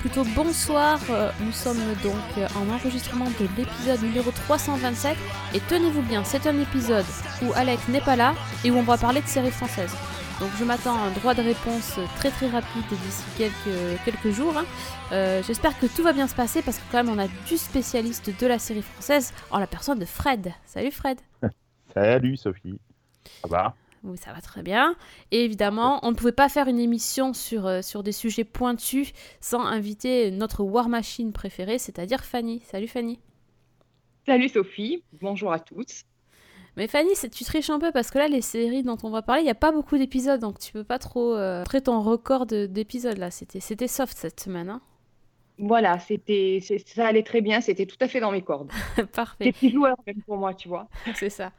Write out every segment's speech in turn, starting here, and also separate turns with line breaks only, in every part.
plutôt bonsoir. Euh, Nous sommes donc en enregistrement de l'épisode numéro 327. Et tenez-vous bien, c'est un épisode où Alec n'est pas là et où on va parler de séries françaises. Donc je m'attends à un droit de réponse très très rapide d'ici quelques, quelques jours. hein. Euh, J'espère que tout va bien se passer parce que quand même on a du spécialiste de la série française en la personne de Fred. Salut Fred
Salut Sophie. Ça va?
Oui, ça va très bien. Et évidemment, on ne pouvait pas faire une émission sur, euh, sur des sujets pointus sans inviter notre War Machine préférée, c'est-à-dire Fanny. Salut Fanny.
Salut Sophie, bonjour à tous.
Mais Fanny, tu triches un peu parce que là, les séries dont on va parler, il n'y a pas beaucoup d'épisodes, donc tu peux pas trop euh, montrer ton record de- d'épisodes là. C'était c'était soft cette semaine. Hein
Voilà, c'était, ça allait très bien, c'était tout à fait dans mes cordes.
Parfait.
Des petits joueurs même pour moi, tu vois.
C'est ça.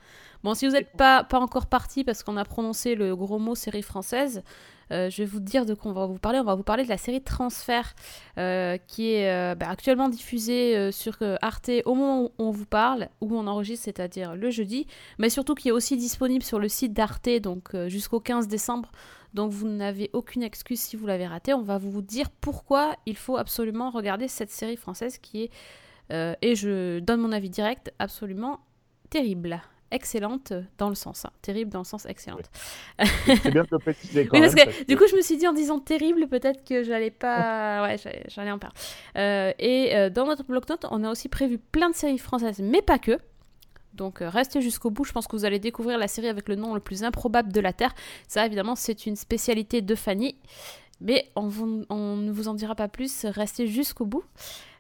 Bon, si vous n'êtes pas, encore parti parce qu'on a prononcé le gros mot série française, euh, je vais vous dire de quoi on va vous parler. On va vous parler de la série Transfert euh, qui est euh, bah, actuellement diffusée sur Arte au moment où on vous parle, où on enregistre, c'est-à-dire le jeudi, mais surtout qui est aussi disponible sur le site d'Arte donc jusqu'au 15 décembre. Donc vous n'avez aucune excuse si vous l'avez raté. On va vous dire pourquoi il faut absolument regarder cette série française qui est, et je donne mon avis direct, absolument terrible. Excellente dans le sens, hein. terrible dans le sens excellente.
C'est bien de préciser quand
Oui, parce
même.
que du coup, je me suis dit en disant terrible, peut-être que j'allais pas. Ouais, j'allais- en parler. Euh, et euh, dans notre bloc-notes, on a aussi prévu plein de séries françaises, mais pas que. Donc euh, restez jusqu'au bout, je pense que vous allez découvrir la série avec le nom le plus improbable de la Terre. Ça, évidemment, c'est une spécialité de Fanny. Mais on, vous- on ne vous en dira pas plus, restez jusqu'au bout.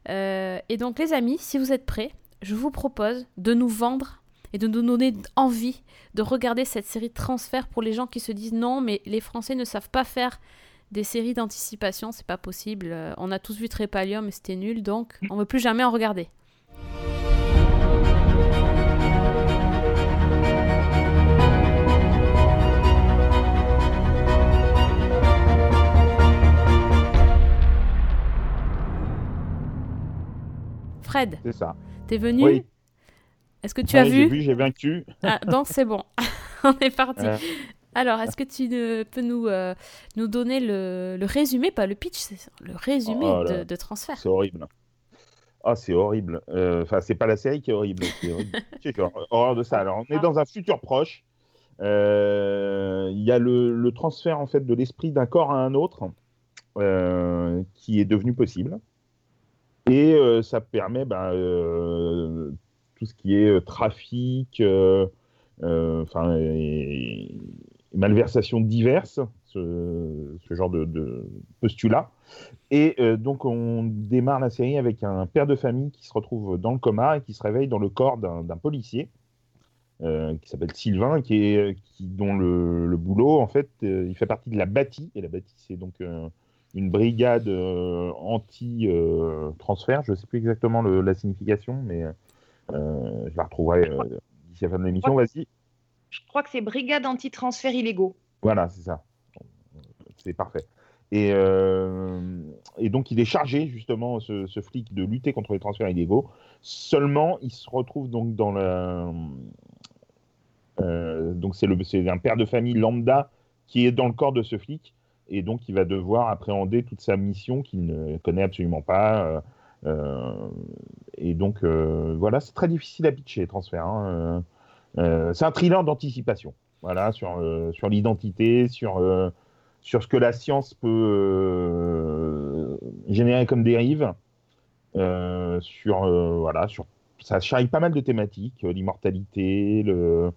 Et donc, les amis, si vous êtes prêts, je vous propose de nous vendre et de nous donner envie de regarder cette série Transfert pour les gens qui se disent non, mais les Français ne savent pas faire des séries d'anticipation, c'est pas possible. Euh, on a tous vu Trépalium et c'était nul, donc on veut plus jamais en regarder. Fred,
C'est ça.
t'es venu?
Oui.
Est-ce que tu
Ouais,
as
J'ai
vu
vu, j'ai vaincu.
Ah, Donc c'est bon, on est parti.
Euh,
Alors, est-ce que tu ne- peux nous, euh, nous donner le, le résumé, pas le pitch, c'est le résumé
Oh
de, de transfert?
C'est horrible. Ah, c'est horrible. Euh, Enfin, c'est pas la série qui est horrible. C'est horrible. Horreur de ça. Alors, on est dans un futur proche. Euh, Il y a le, le transfert en fait de l'esprit d'un corps à un autre euh, qui est devenu possible. Et euh, ça permet euh, tout ce qui est euh, trafic, euh, euh, enfin, et- malversations diverses, ce, genre de, de postulat. Et donc, on démarre la série avec un père de famille qui se retrouve dans le coma et qui se réveille dans le corps d'un policier qui s'appelle Sylvain, qui est, dont le, boulot, en fait, il fait partie de la BATI. Et la BATI, c'est donc une brigade anti-transfert. je ne sais plus exactement la signification, mais je la retrouverai euh, d'ici la fin de l'émission. Vas-y.
Je crois que c'est Brigade anti-transferts illégaux.
Voilà, c'est ça. C'est parfait. Et, euh, et donc, il est chargé, justement, ce, ce flic, de lutter contre les transferts illégaux. Seulement, il se retrouve donc dans la. euh, donc, c'est un père de famille lambda qui est dans le corps de ce flic. Et donc, il va devoir appréhender toute sa mission qu'il ne connaît absolument pas. Euh, et donc, euh, voilà, c'est très difficile à pitcher, les transferts. hein, euh, c'est un thriller d'anticipation voilà, sur, sur l'identité, sur, sur ce que la science peut générer comme dérive, sur, voilà, sur, ça charrie pas mal de thématiques, l'immortalité, le,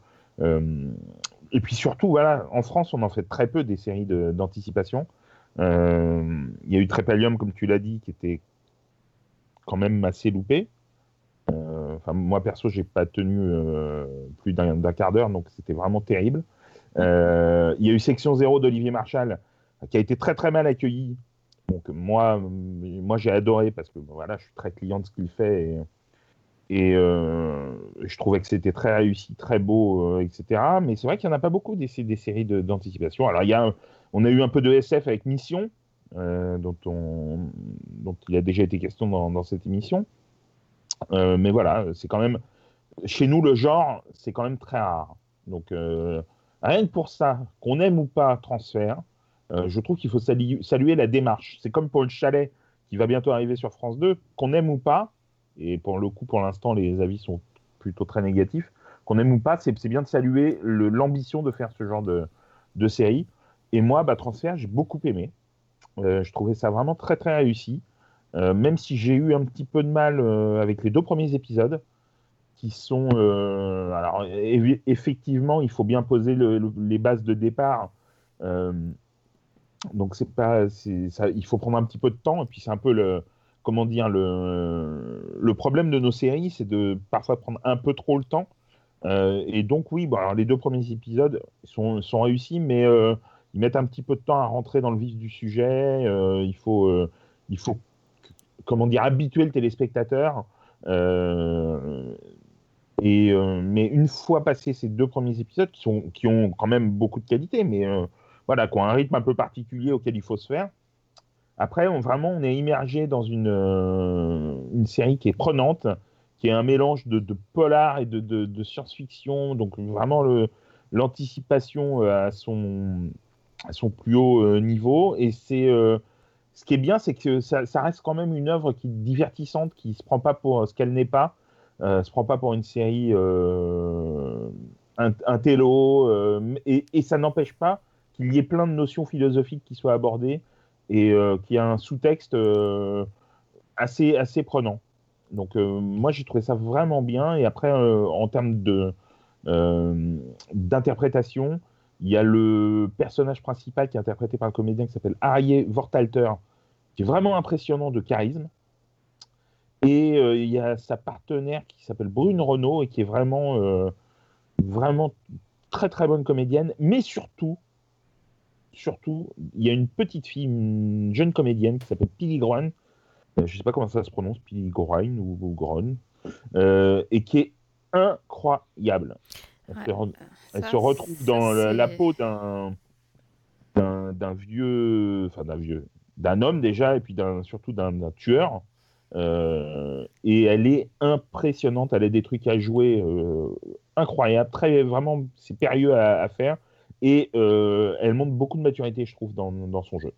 et puis surtout, voilà, en France, on en fait très peu des séries de- d'anticipation. Euh, Il y a eu Trépalium, comme tu l'as dit, qui était quand même assez loupé. Euh, Enfin, moi perso, j'ai pas tenu euh, plus d'un quart d'heure, donc c'était vraiment terrible. Euh, Il y a eu Section Zéro d'Olivier Marchal, qui a été très très mal accueilli. Donc moi, moi j'ai adoré parce que voilà, je suis très client de ce qu'il fait et, je trouvais que c'était très réussi, très beau, etc. Mais c'est vrai qu'il n'y en a pas beaucoup des, séries d'anticipation. Alors il on a eu un peu de SF avec Mission, euh, dont, on, dont il a déjà été question dans, cette émission. Euh, mais voilà, c'est quand même. Chez nous, le genre, c'est quand même très rare. Donc, euh, rien que pour ça, qu'on aime ou pas transfert, je trouve qu'il faut saluer, la démarche. C'est comme pour le chalet qui va bientôt arriver sur France 2, qu'on aime ou pas, et pour le coup, pour l'instant, les avis sont plutôt très négatifs, qu'on aime ou pas, c'est bien de saluer l'ambition de faire ce genre de, de série. Et moi, bah, transfert, j'ai beaucoup aimé. Euh, je trouvais ça vraiment très très réussi. Euh, même si j'ai eu un petit peu de mal euh, avec les deux premiers épisodes, qui sont. alors, effectivement, il faut bien poser le- le- les bases de départ. Donc, c'est pas. Ça, il faut prendre un petit peu de temps. Et puis, c'est un peu le. Comment dire le, problème de nos séries, c'est de parfois prendre un peu trop le temps. Et donc, oui, bon, alors, les deux premiers épisodes sont, réussis, mais ils mettent un petit peu de temps à rentrer dans le vif du sujet. Euh, il faut. euh, il faut comment dire, habituer le téléspectateur. Euh, et, mais une fois passé ces deux premiers épisodes, qui, ont quand même beaucoup de qualité, mais voilà, qui ont un rythme un peu particulier auquel il faut se faire. Après, vraiment, on est immergé dans une, série qui est prenante, qui est un mélange de, polar et de, science-fiction, donc vraiment l'anticipation à son, à son plus haut euh, niveau. Et c'est euh, ce qui est bien, c'est que ça, reste quand même une œuvre qui est divertissante, qui se prend pas pour ce qu'elle n'est pas, euh, se prend pas pour une série un, un et, ça n'empêche pas qu'il y ait plein de notions philosophiques qui soient abordées et euh, qu'il y a un sous-texte assez, assez prenant. Donc moi j'ai trouvé ça vraiment bien et après en termes de d'interprétation, il y a le personnage principal qui est interprété par un comédien qui s'appelle Arié Vortalter, qui est vraiment impressionnant de charisme. Et euh, il y a sa partenaire qui s'appelle Brune Renault et qui est vraiment, euh, vraiment très très bonne comédienne. Mais surtout, surtout, il y a une petite fille, une jeune comédienne qui s'appelle Pili Groen. Euh, Je ne sais pas comment ça se prononce, Pili Groen ou, ou et qui est incroyable. Elle,
Ouais,
se, re- elle
Ça,
se retrouve
ça,
dans la, peau d'un vieux, enfin d'un vieux, d'un homme déjà, et puis surtout d'un tueur. Euh, et elle est impressionnante. Elle a des trucs à jouer euh, incroyables, très vraiment, c'est périlleux à, à faire. Et euh, elle montre beaucoup de maturité, je trouve, dans, dans son jeu.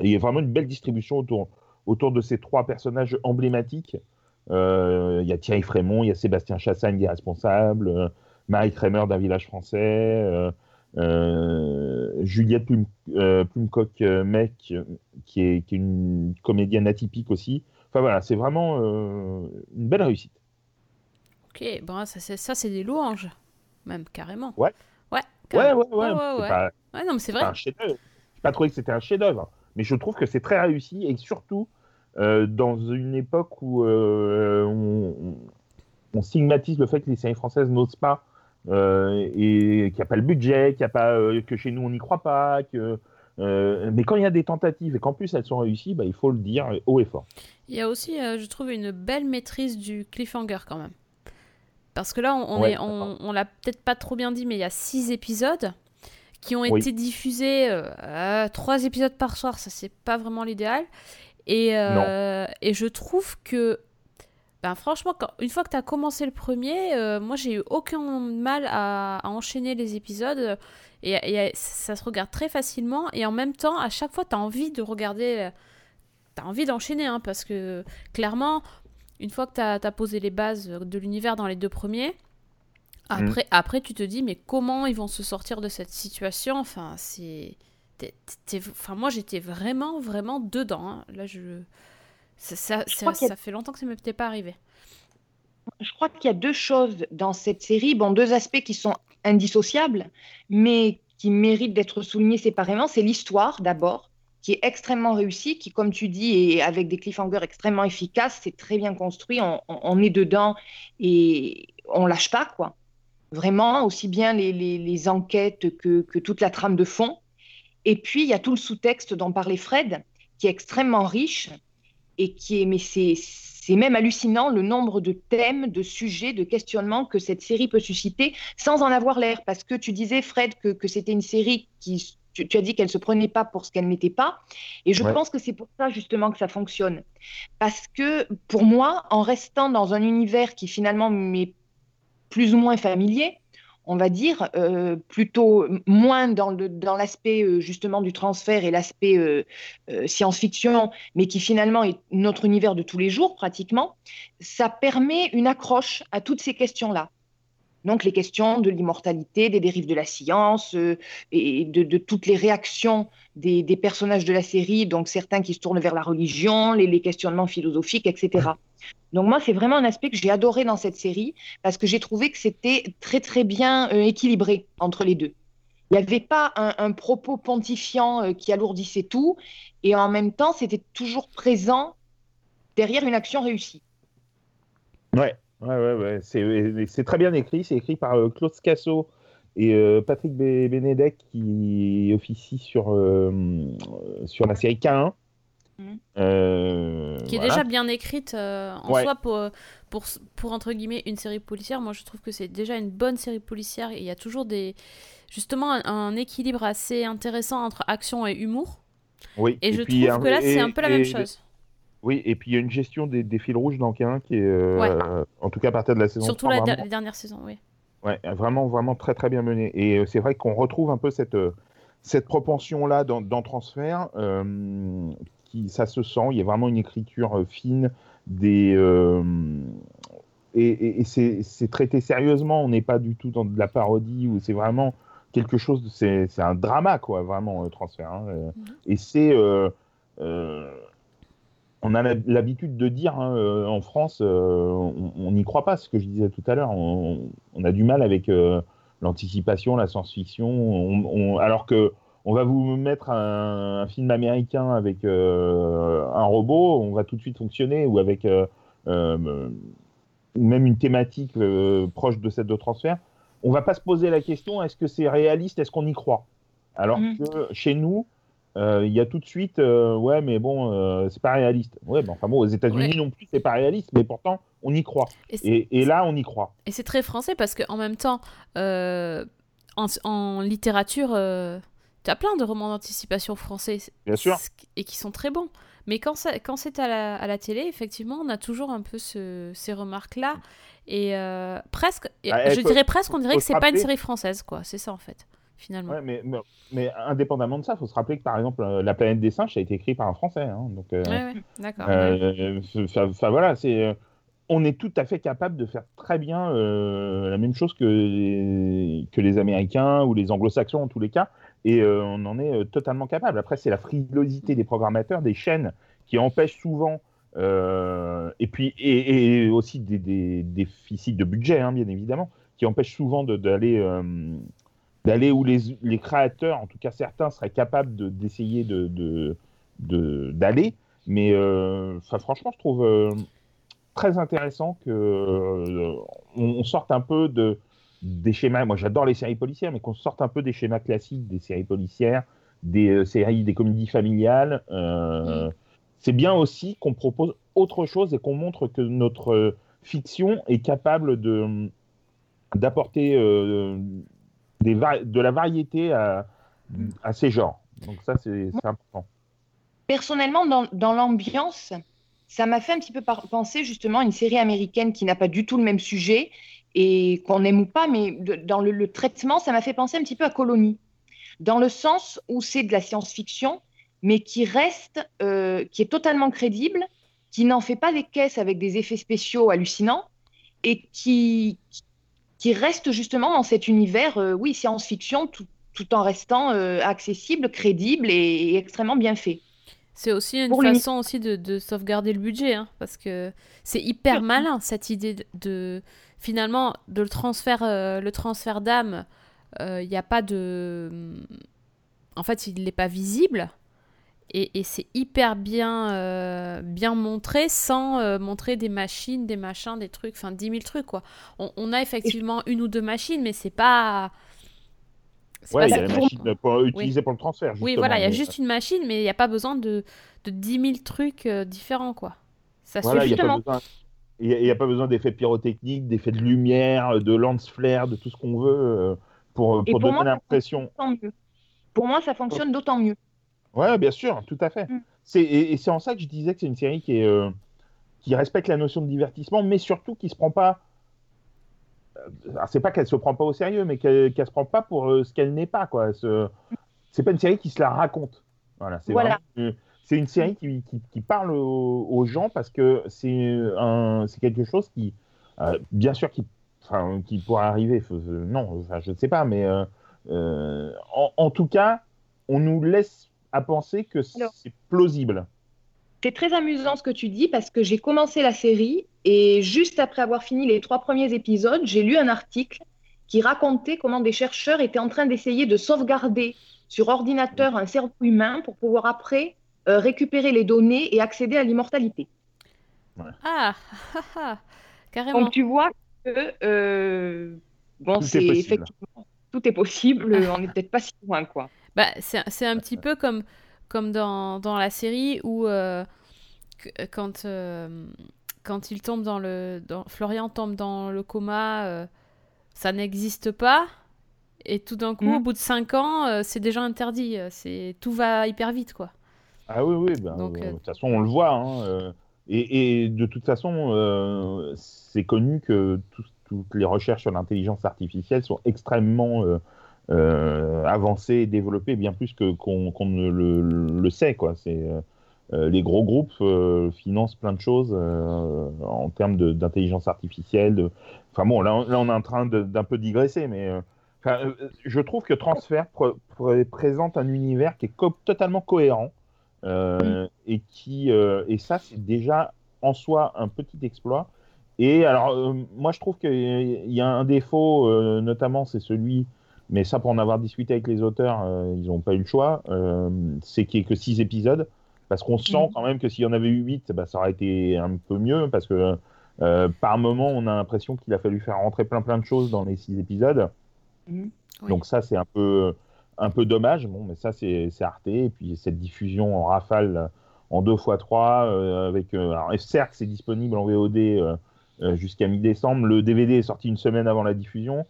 Et il y a vraiment une belle distribution autour, autour de ces trois personnages emblématiques. Euh, Il y a Thierry Frémont, il y a Sébastien Chassagne qui est responsable, Marie Kremer d'un village français, euh, euh, Juliette Plume, euh, Plumecoq-Mec, qui est, qui est une comédienne atypique aussi. Enfin voilà, c'est vraiment euh, une belle réussite.
Ok, bon, ça, c'est, ça, c'est des louanges, même carrément.
Ouais.
Ouais,
Ouais,
carrément.
ouais, ouais.
ouais,
c'est
ouais.
pas-
Ouais, non, mais c'est vrai.
un chef-d'œuvre. J'ai pas trouvé que c'était un chef-d'œuvre, mais je trouve que c'est très réussi et surtout euh, dans une époque où euh, on, on- stigmatise le fait que les séries françaises n'osent pas et qu'il n'y a pas le budget, qu'il a pas euh, que chez nous on n'y croit pas, que euh, mais quand il y a des tentatives et qu'en plus elles sont réussies, bah, il faut le dire haut et fort.
Il y a aussi, euh, je trouve, une belle maîtrise du cliffhanger quand même. Parce que là, on,
Ouais,
est, on, on l'a peut-être pas trop bien dit, mais il y a six épisodes qui ont
Oui.
été diffusés, euh, euh, trois épisodes par soir, ça c'est pas vraiment l'idéal. Et, euh, et je trouve que, ben, franchement, quand- une fois que tu as commencé le premier, euh, moi j'ai eu aucun mal à, à enchaîner les épisodes. Et, et ça se regarde très facilement. Et en même temps, à chaque fois, tu as envie de regarder. Tu as envie d'enchaîner, hein, parce que clairement, une fois que tu as, posé les bases de l'univers dans les deux premiers, après, après tu te dis, mais comment ils vont se sortir de cette situation? Enfin, c'est. Enfin, moi, j'étais vraiment, vraiment dedans. hein. Là, je. Ça, ça, ça-
a-
ça fait longtemps que ça ne m'était pas arrivé.
Je crois qu'il y a deux choses dans cette série, bon, deux aspects qui sont indissociables, mais qui méritent d'être soulignés séparément. C'est l'histoire d'abord, qui est extrêmement réussie, qui, comme tu dis, est avec des cliffhangers extrêmement efficaces, c'est très bien construit, on, on- on est dedans et on lâche pas, quoi. Vraiment, aussi bien les, les- les enquêtes que, que toute la trame de fond. Et puis, il y a tout le sous-texte dont parlait Fred, qui est extrêmement riche et qui est, mais c'est, c'est même hallucinant le nombre de thèmes, de sujets, de questionnements que cette série peut susciter sans en avoir l'air. Parce que tu disais, Fred, que, que c'était une série qui, tu, tu as dit qu'elle se prenait pas pour ce qu'elle n'était pas. Et je
Ouais.
pense que c'est pour ça justement que ça fonctionne. Parce que pour moi, en restant dans un univers qui finalement m'est plus ou moins familier, on va dire, euh, plutôt moins dans l'aspect euh, justement du transfert et l'aspect euh, science-fiction, mais qui finalement est notre univers de tous les jours pratiquement, ça permet une accroche à toutes ces questions-là. Donc les questions de l'immortalité, des dérives de la science euh, et de, toutes les réactions des, personnages de la série, donc certains qui se tournent vers la religion, les, questionnements philosophiques, etc. Donc moi, c'est vraiment un aspect que j'ai adoré dans cette série parce que j'ai trouvé que c'était très très bien euh, équilibré entre les deux. Il n'y avait pas un, un propos pontifiant euh, qui alourdissait tout et en même temps, c'était toujours présent derrière une action réussie.
Ouais, ouais, ouais, ouais. C'est, très bien écrit. C'est écrit par euh, Claude Scasso et euh, Patrick Bé- Bénédec qui officie sur, euh, sur la série K1.
Mhm.
Euh,
Qui est
voilà.
déjà bien écrite en
Ouais.
soi pour, pour, pour, entre guillemets, une série policière. Moi, je trouve que c'est déjà une bonne série policière et il y a toujours des, justement un, un équilibre assez intéressant entre action et humour.
Oui.
Et, je
puis,
trouve que là,
et-
c'est un peu la
et-
même chose.
Oui, et puis il y a une gestion des, des fils rouges dans K1 qui est, euh,
Ouais.
en tout cas à partir de la saison
Surtout
3,
la,
vraiment,
dernières saisons, oui.
ouais, vraiment, vraiment très très bien menée. Et euh, c'est vrai qu'on retrouve un peu cette, euh, cette propension-là dans, dans Transfert, euh, qui, ça se sent, il y a vraiment une écriture fine, des, euh, et, et- et c'est traité sérieusement, on n'est pas du tout dans de la parodie, ou c'est vraiment quelque chose, c'est un drama, quoi, vraiment, Transfert. hein, euh. Et c'est... euh, on a l'hab- l'habitude de dire hein, euh, en France, euh, on n'y croit pas, ce que je disais tout à l'heure. On, on a du mal avec euh, l'anticipation, la science-fiction. on- on- alors que on va vous mettre un, un film américain avec euh, un robot, on va tout de suite fonctionner, ou avec même une thématique proche de celle de transfert. On va pas se poser la question est-ce que c'est réaliste, est-ce qu'on y croit? Alors
Mhm.
que chez nous, il y a tout de suite, euh, ouais, mais bon, euh, c'est pas réaliste. Ouais, mais enfin bon, aux États-Unis
Ouais.
non plus, c'est pas réaliste, mais pourtant, on y croit.
Et c'est-
Et, et là, on y croit.
Et c'est très français parce qu'en même temps, euh, en, en littérature, tu as plein de romans d'anticipation français.
Bien sûr.
Et qui sont très bons. Mais quand, ça- quand c'est à la, à la télé, effectivement, on a toujours un peu ce- ces remarques-là. Et euh, presque,
Ah, eh,
je dirais presque, on dirait que c'est pas une série française, quoi. C'est ça, en fait, finalement.
Ouais, mais, mais, mais indépendamment de ça, il faut se rappeler que par exemple, euh, La planète des singes, ça a été écrit par un Français. hein, donc, euh,
Ouais, ouais, d'accord.
Euh, voilà, c'est. euh, On est tout à fait capable de faire très bien la même chose que les, que les Américains ou les Anglo-Saxons en tous les cas, et on en est totalement capable. Après, c'est la frilosité des programmateurs, des chaînes qui empêchent souvent, euh, et puis et, et aussi des, des déficits de budget, hein, bien évidemment, qui empêchent souvent d'aller euh, d'aller où les, les créateurs, en tout cas certains, seraient capables de- d'essayer de, de, de- d'aller. Mais euh, enfin, franchement, je trouve euh, très intéressant que euh, on, sorte un peu de des schémas. Moi, j'adore les séries policières, mais qu'on sorte un peu des schémas classiques des séries policières, des euh, séries, des comédies familiales. Euh, C'est bien aussi qu'on propose autre chose et qu'on montre que notre euh, fiction est capable d'apporter euh, de la variété à, ces genres. Donc ça, c'est important.
Personnellement, dans, l'ambiance, ça m'a fait un petit peu penser justement à une série américaine qui n'a pas du tout le même sujet et qu'on aime ou pas, mais dans le, le traitement, ça m'a fait penser un petit peu à Colonie, dans le sens où c'est de la science-fiction, mais qui reste, euh, qui est totalement crédible, qui n'en fait pas des caisses avec des effets spéciaux hallucinants et qui, qui reste justement dans cet univers, euh, oui, science-fiction, tout, tout en restant euh, accessible, crédible et- et extrêmement bien fait.
C'est aussi une
Pour
façon aussi de, de sauvegarder le budget, hein, parce que c'est hyper malin cette idée de, de- finalement de le transfert, euh, le transfert d'âme. Il n'y a pas de, en fait, il n'est pas visible. Et, et c'est hyper bien, euh, bien montré sans euh, montrer des machines, des machins, des trucs, enfin 10 000 trucs quoi. On, on a effectivement une ou deux machines, mais c'est pas.
Ouais, il y a la machine pour, utilisée pour le transfert.
oui, voilà, il y a juste une machine, mais il n'y a pas besoin de, de 10 000 trucs euh, différents, quoi. Ça
Voilà,
suffit.
n'y a, pas
Justement.
besoin- il y a- pas besoin d'effets pyrotechniques, d'effets de lumière, de lance-flares, de tout ce qu'on veut euh, pour, pour
pour
donner l'impression.
Pour moi, ça fonctionne d'autant mieux.
Ouais, bien sûr, tout à fait.
Mm.
C'est, et, et c'est en ça que je disais que c'est une série qui, est, euh, qui respecte la notion de divertissement, mais surtout qui se prend pas. euh, alors, c'est pas qu'elle se prend pas au sérieux, mais qu'elle, qu'elle se prend pas pour euh, ce qu'elle n'est pas. Quoi. Se- C'est pas une série qui se la raconte. Voilà, c'est
Voilà.
vraiment une- c'est une série qui, qui, qui parle aux, aux gens parce que c'est, un, c'est quelque chose qui, euh, bien sûr, qui, enfin, qui pourrait arriver. Faut- non, enfin, je ne sais pas, mais en, en tout cas, on nous laisse à penser que c'est plausible.
C'est très amusant ce que tu dis parce que j'ai commencé la série et juste après avoir fini les trois premiers épisodes, j'ai lu un article qui racontait comment des chercheurs étaient en train d'essayer de sauvegarder sur ordinateur un cerveau humain pour pouvoir après euh, récupérer les données et accéder à l'immortalité.
Ah, ah, ah, carrément.
Donc tu vois que euh, bon,
Tout est
c'est effectivement tout est possible, on n'est peut-être pas si loin quoi.
Bah, c'est c'est un petit peu comme, comme dans, dans la série où euh, que- quand, euh, quand il tombe dans le... Dans, Florian tombe dans le coma, euh, ça n'existe pas. Et tout d'un coup,
Mhm.
au bout de 5 ans, euh, c'est déjà interdit. euh, C'est Tout va hyper vite, quoi.
Ah oui, oui, ben,
Donc,
euh,
euh,
de toute façon, on le voit. hein, euh, et, et de toute façon, euh, c'est connu que tout- toutes les recherches sur l'intelligence artificielle sont extrêmement euh, avancées et développées, bien plus que qu'on ne le, sait. Quoi. C'est, euh, euh, les gros groupes financent plein de choses en termes d'intelligence artificielle. Enfin bon, là, on- est en train d'un peu digresser, mais je trouve que pr- présente un univers qui est totalement cohérent. Et qui et ça c'est déjà en soi un petit exploit et alors moi je trouve qu'il y a un défaut notamment c'est celui mais ça pour en avoir discuté avec les auteurs euh, ils n'ont pas eu le choix euh, c'est qu'il n'y ait que six épisodes parce qu'on sent
Mhm.
quand même que s'il y en avait eu huit bah, ça aurait été un peu mieux parce que euh, par moment on a l'impression qu'il a fallu faire rentrer plein plein de choses dans les six épisodes
Mhm.
Oui.
donc ça c'est un peu un peu dommage, bon, mais ça c'est Arte, et puis cette diffusion en rafale en 2 x 3 avec alors certes c'est disponible en VOD jusqu'à mi-décembre, le DVD est sorti une semaine avant la diffusion.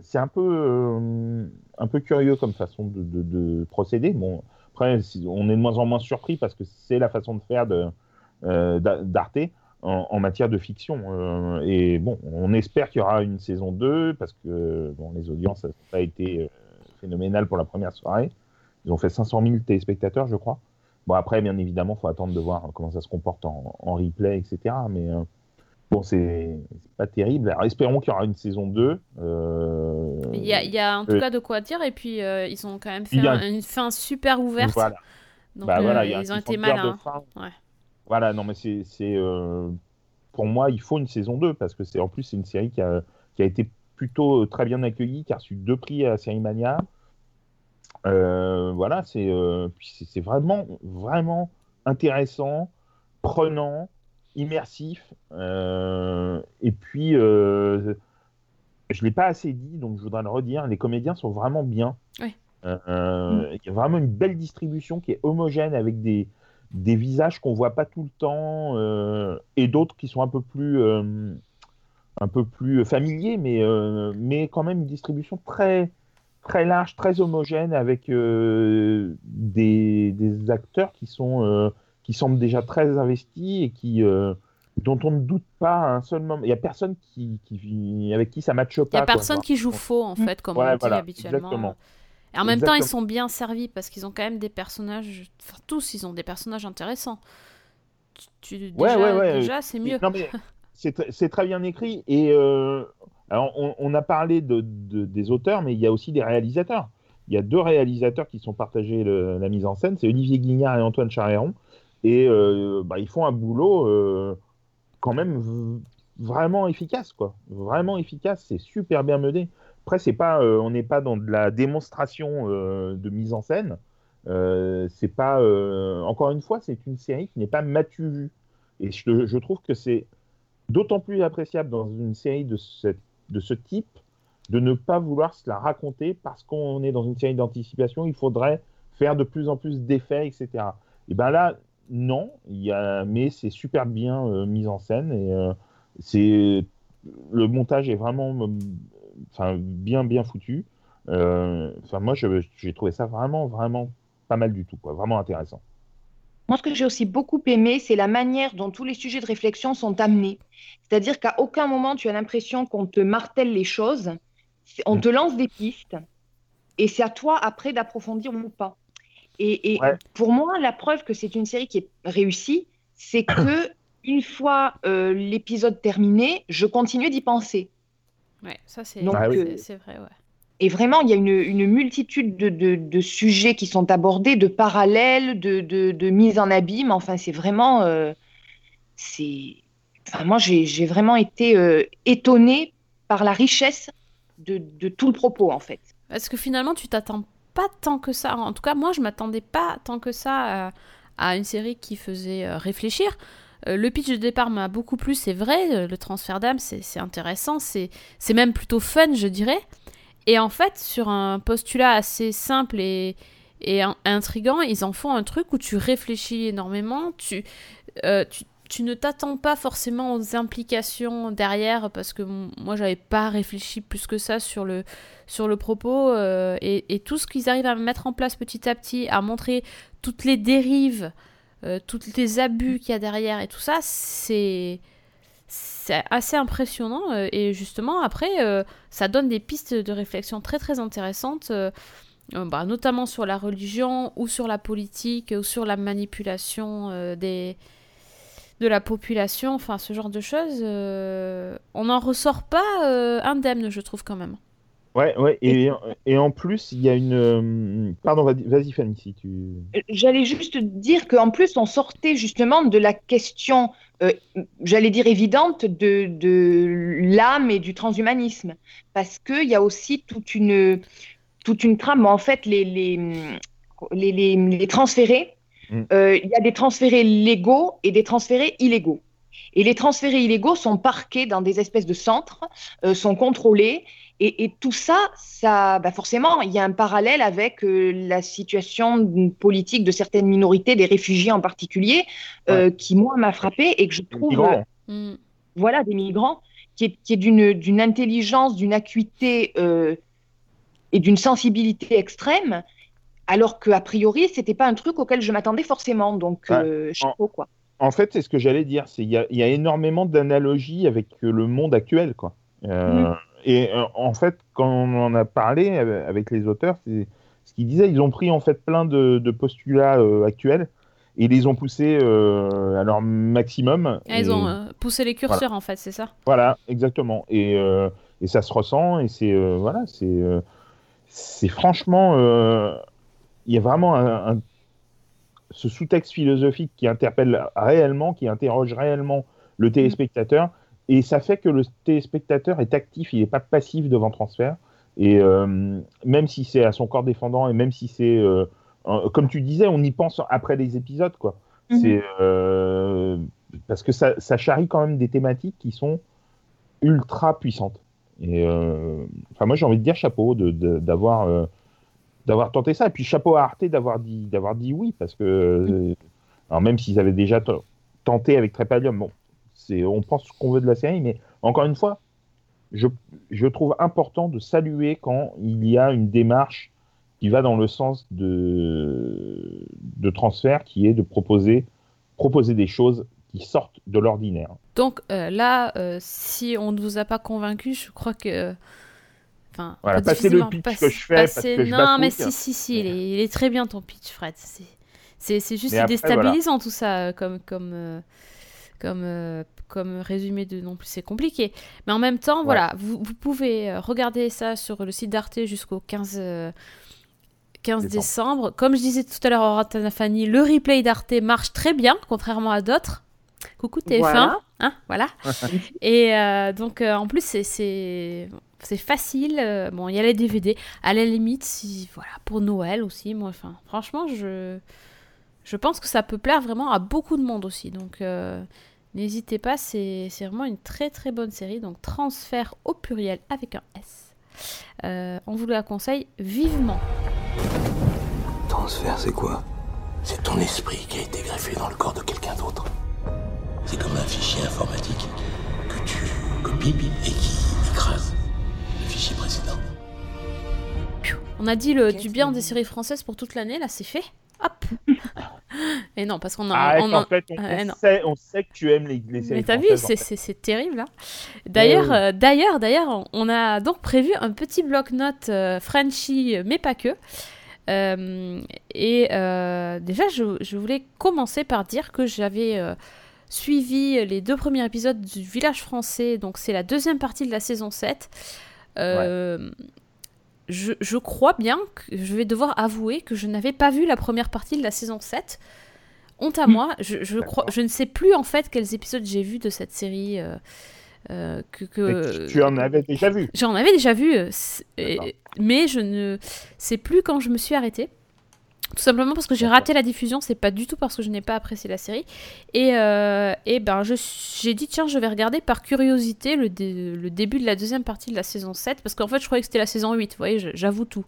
C'est un peu euh, un peu curieux comme façon de, de- de procéder. Bon, après on est de moins en moins surpris parce que c'est la façon de faire euh, d'A- d'Arte en, matière de fiction. Euh, et bon, on espère qu'il y aura une saison 2 parce que bon, les audiences n'ont pas été phénoménales pour la première soirée. Ils ont fait 500 000 téléspectateurs, je crois. Bon, après, bien évidemment, il faut attendre de voir comment ça se comporte en, en replay, etc. Mais bon, c'est pas terrible. Alors, espérons qu'il y aura une saison 2. Euh,
Il y a, il y a en tout
euh,
cas de quoi dire, et puis euh, ils ont quand même fait un- une fin super ouverte.
Voilà.
Donc
Bah voilà,
ils ont été malins. Ouais.
Voilà, non, mais c'est. pour moi, il faut une saison 2 parce que c'est en plus, c'est une série qui a, qui a été plutôt très bien accueillie, qui a reçu deux prix à Série Mania. Voilà, c'est vraiment, vraiment intéressant, prenant, immersif. euh, et puis, euh, je ne l'ai pas assez dit, donc je voudrais le redire, les comédiens sont vraiment bien. Euh, Il y a vraiment une belle distribution qui est homogène avec des, des visages qu'on voit pas tout le temps et d'autres qui sont un peu plus un peu plus familiers mais mais quand même une distribution très très large très homogène avec des, des acteurs qui sont qui semblent déjà très investis et qui euh, dont on ne doute pas à un seul moment il y a personne qui, qui avec qui ça matche pas
Il y a
quoi.
personne qui joue faux, en fait, comme
Ouais,
on dit
voilà,
habituellement.
exactement.
Et en même temps, ils sont bien servis parce qu'ils ont quand même des personnages. Enfin, tous, ils ont des personnages intéressants. Tu, tu-
Ouais,
déjà,
ouais, ouais.
déjà c'est mieux.
Non, mais c'est tr- c'est très bien écrit. Et euh, alors, on, on a parlé de, de- des auteurs, mais il y a aussi des réalisateurs. Il y a deux réalisateurs qui sont partagés le- la mise en scène, c'est Olivier Guignard et Antoine Charéron. Et euh, bah, ils font un boulot euh, quand même vraiment efficace, quoi. Vraiment efficace. C'est super bien mené. Après, pas, euh, on n'est pas dans de la démonstration de mise en scène. C'est pas, encore une fois, c'est une série qui n'est pas matu. Et je, je trouve que c'est d'autant plus appréciable dans une série de, cette- de ce type de ne pas vouloir se la raconter parce qu'on est dans une série d'anticipation, il faudrait faire de plus en plus d'effets, etc. Et ben là, non, il y a, mais c'est super bien euh, mis en scène et euh, c'est le montage est vraiment euh, enfin, bien bien foutu. Enfin, moi, j'ai trouvé ça vraiment, vraiment pas mal du tout, quoi. Vraiment intéressant.
Moi, ce que j'ai aussi beaucoup aimé, c'est la manière dont tous les sujets de réflexion sont amenés. C'est-à-dire qu'à aucun moment, tu as l'impression qu'on te martèle les choses. On
Mm.
te lance des pistes et c'est à toi après d'approfondir ou pas. Et, et
Ouais.
pour moi, la preuve que c'est une série qui est réussie, c'est que une fois euh, l'épisode terminé, je continuais d'y penser.
Ouais, ça c'est
Ah oui.
c'est vrai, ouais.
Et vraiment, il y a une, une multitude de, de- de sujets qui sont abordés, de parallèles, de, de, de mise en abîme. Enfin, c'est vraiment. euh, c'est... Enfin, moi, j'ai, vraiment été euh, étonnée par la richesse de, de tout le propos, en fait.
Parce que finalement, tu t'attends pas tant que ça. En tout cas, moi, je m'attendais pas tant que ça à, à une série qui faisait euh, réfléchir. Euh, le pitch de départ m'a beaucoup plu, c'est vrai. euh, Le transfert d'âme, c'est intéressant. C'est même plutôt fun, je dirais. Et en fait, sur un postulat assez simple et, et in- intrigant, ils en font un truc où tu réfléchis énormément. Tu, euh, tu, tu ne t'attends pas forcément aux implications derrière parce que moi, j'avais pas réfléchi plus que ça sur le, sur le propos euh, et, tout ce qu'ils arrivent à mettre en place petit à petit, à montrer toutes les dérives, euh, tous les abus qu'il y a derrière et tout ça, c'est assez impressionnant euh, et justement après ça donne des pistes de réflexion très très intéressantes bah, notamment sur la religion ou sur la politique ou sur la manipulation des de la population enfin ce genre de choses euh, on n'en ressort pas euh, indemne je trouve quand même
Ouais, ouais. Et, et en plus, il y a une. euh, Pardon, vas-y, vas-y, Fanny, si tu.
J'allais juste dire qu'en plus, on sortait justement de la question, euh, j'allais dire évidente, de, de l'âme et du transhumanisme. Parce qu'il y a aussi toute une, toute une trame. En fait, les, les, les, les, les transférés,
Mm.
euh, il y a des transférés légaux et des transférés illégaux. Et les transférés illégaux sont parqués dans des espèces de centres, euh, sont contrôlés. Et, et tout ça, ça bah forcément, il y a un parallèle avec euh, la situation politique de certaines minorités, des réfugiés en particulier, qui, moi, m'a frappé et que je trouve, voilà, des migrants, qui est, qui est d'une, intelligence, d'une acuité et d'une sensibilité extrême, alors qu'a priori, c'était pas un truc auquel je m'attendais forcément. Donc, euh, chapeau, quoi.
En fait, c'est ce que j'allais dire. C'est il y a, il y a énormément d'analogies avec euh, le monde actuel, quoi. Euh, Et euh, en fait, quand on en a parlé avec les auteurs, c'est ce qu'ils disaient. Ils ont pris en fait plein de, de postulats euh, actuels et les ont poussés euh, à leur maximum.
Ah, ils
Et-
ont euh, poussé les curseurs en fait c'est ça?
Voilà, exactement. Et, euh, et ça se ressent. Et c'est euh, voilà, c'est euh, c'est franchement, euh, il y a vraiment un, un- ce sous-texte philosophique qui interpelle réellement, qui interroge réellement le téléspectateur. Et ça fait que le téléspectateur est actif, il n'est pas passif devant transfert. Et euh, même si c'est à son corps défendant et même si c'est, euh, comme tu disais, on y pense après les épisodes, quoi.
Mhm.
C'est euh, parce que ça, ça charrie quand même des thématiques qui sont ultra puissantes. Et enfin, moi, j'ai envie de dire chapeau de- de- d'avoir tenté ça. Et puis chapeau à Arte d'avoir dit d'avoir dit oui, parce que euh, alors même s'ils avaient déjà tenté avec Trépalium, bon, c'est on pense ce qu'on veut de la série, mais encore une fois, je, je trouve important de saluer quand il y a une démarche qui va dans le sens de, de transfert, qui est de proposer, proposer des choses qui sortent de l'ordinaire.
Donc euh, là, euh, si on ne vous a pas convaincu, je crois que. Enfin,
Voilà, passez le pitch
passe-
que je fais, parce
passer-
que je
Non, mais
bafouille.
si, si, si, il est, il est très bien ton pitch, Fred. C'est, c'est, c'est juste
après,
déstabilisant tout ça, euh, comme, comme, euh, comme, euh, comme résumé de non plus, c'est compliqué. Mais en même temps, voilà, vous, vous pouvez regarder ça sur le site d'Arte jusqu'au 15. euh, 15
Décembre.
décembre. Comme je disais tout à l'heure à Fanny, le replay d'Arte marche très bien, contrairement à d'autres. Coucou TF1.
Voilà.
Hein, voilà. Et euh, donc, euh, en plus, c'est- c'est facile. euh, bon, il y a les DVD. À la limite, si, voilà, pour Noël aussi. Moi, enfin, franchement, je, je pense que ça peut plaire vraiment à beaucoup de monde aussi. Donc, euh, n'hésitez pas. C'est c'est vraiment une très très bonne série. Donc, transfert au pluriel avec un S. Euh, on vous la conseille vivement.
Transfert, c'est quoi?
C'est ton esprit qui a été greffé dans le corps de quelqu'un d'autre. C'est comme un fichier informatique que tu copies et qui
On a dit le, du bien des séries françaises pour toute l'année, là c'est fait. Hop Et non, parce qu'on a.
Ah,
on
en
en-
fait, on,
Ouais,
on
non.
sait, on sait que tu aimes les, les séries
Mais t'as vu,
françaises, en
c'est-
fait.
c'est c'est terrible là. D'ailleurs,
Ouais,
euh, d'ailleurs, d'ailleurs, on- a donc prévu un petit bloc-notes euh, Frenchy, mais pas que. Euh, et euh, déjà, je, je voulais commencer par dire que j'avais euh, suivi les deux premiers épisodes du Village français, donc c'est la deuxième partie de la saison 7. Euh, je, je crois bien que je vais devoir avouer que je n'avais pas vu la première partie de la saison 7. Honte à moi, je, je, crois,
D'accord.
je ne sais plus en fait quels épisodes j'ai vus de cette série. euh, euh, que,
tu, en avais déjà vu.
J'en avais déjà vu, euh, et- mais je ne sais plus quand je me suis arrêtée. Tout simplement parce que j'ai raté la diffusion, c'est pas du tout parce que je n'ai pas apprécié la série. Et, euh, et ben j'ai dit tiens je vais regarder par curiosité le, dé- le début de la deuxième partie de la saison 7 parce qu'en fait je croyais que c'était la saison 8, vous voyez, j'avoue tout.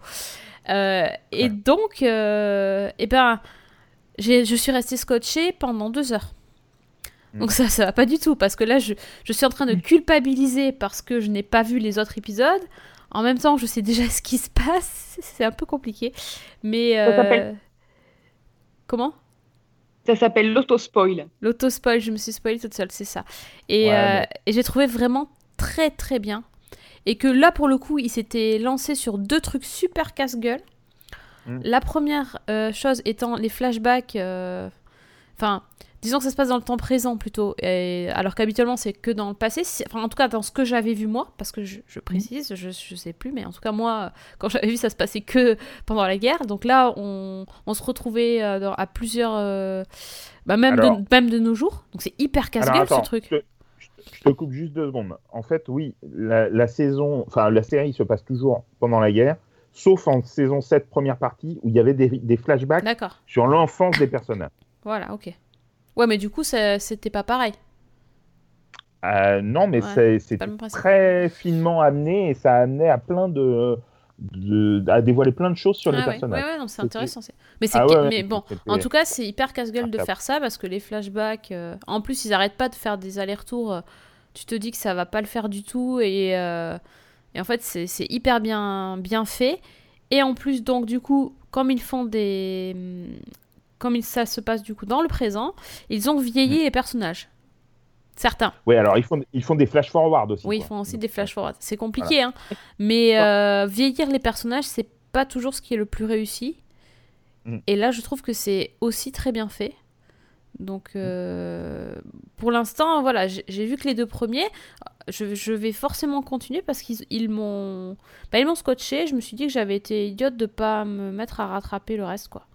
Euh, et
Ouais.
donc, euh, et ben j'ai- je suis restée scotchée pendant deux heures.
Mm.
Donc ça, ça va pas du tout, parce que là, je, je suis en train de culpabiliser parce que je n'ai pas vu les autres épisodes. En même temps, je sais déjà ce qui se passe. C'est un peu compliqué. Mais...
Ça
euh,
s'appelle-
Comment?
Ça s'appelle l'auto-spoil.
L'auto-spoil, je me suis spoilée toute seule, c'est ça. Et,
Ouais,
euh,
mais-
et j'ai trouvé vraiment très très bien. Et que là, pour le coup, il s'était lancé sur deux trucs super casse-gueule.
Mm.
La première euh, chose étant les flashbacks. euh, Enfin, disons que ça se passe dans le temps présent plutôt. Et, alors qu'habituellement, c'est que dans le passé. Si- Enfin, en tout cas, dans ce que j'avais vu moi, parce que je, je précise, je, je sais plus, mais en tout cas, moi, quand j'avais vu, ça se passait que pendant la guerre. Donc là, on, on se retrouvait euh, dans- à plusieurs. euh, bah, même,
Alors-
de, même de nos jours. Donc c'est hyper casse-gueule ce truc.
Je te, je coupe juste deux secondes. En fait, oui, la, la saison, enfin la série se passe toujours pendant la guerre, sauf en saison 7, première partie, où il y avait des, des flashbacks sur l'enfance des personnages.
Voilà, ok. Ouais, mais du coup, c'était pas pareil.
Euh, non, mais
Ouais,
c'est- très finement amené et ça amenait à plein de, de- à dévoiler plein de choses sur les
ah ouais,
personnages.
ouais, ouais, non, c'est intéressant. Mais,
Ah ouais,
mais bon, en tout cas, c'est hyper casse-gueule de
Ah,
faire ça parce que les flashbacks. euh, En plus, ils arrêtent pas de faire des allers-retours. euh, Tu te dis que ça va pas le faire du tout et, euh, et en fait, c'est c'est hyper bien, bien fait. Et en plus, donc, du coup, comme ils font des. Comme ça se passe du coup dans le présent, ils ont vieilli les personnages. Certains.
Oui, alors ils font, ils font des flash forward aussi.
Oui, ils font aussi des flash forward. C'est compliqué, hein. Mais euh, vieillir les personnages, c'est pas toujours ce qui est le plus réussi.
Mm.
Et là, je trouve que c'est aussi très bien fait. Donc, euh, pour l'instant, voilà, j'ai j'ai vu que les deux premiers, je, je vais forcément continuer parce qu'ils ils m'ont, bah, ils m'ont scotché. Je me suis dit que j'avais été idiote de pas me mettre à rattraper le reste, quoi.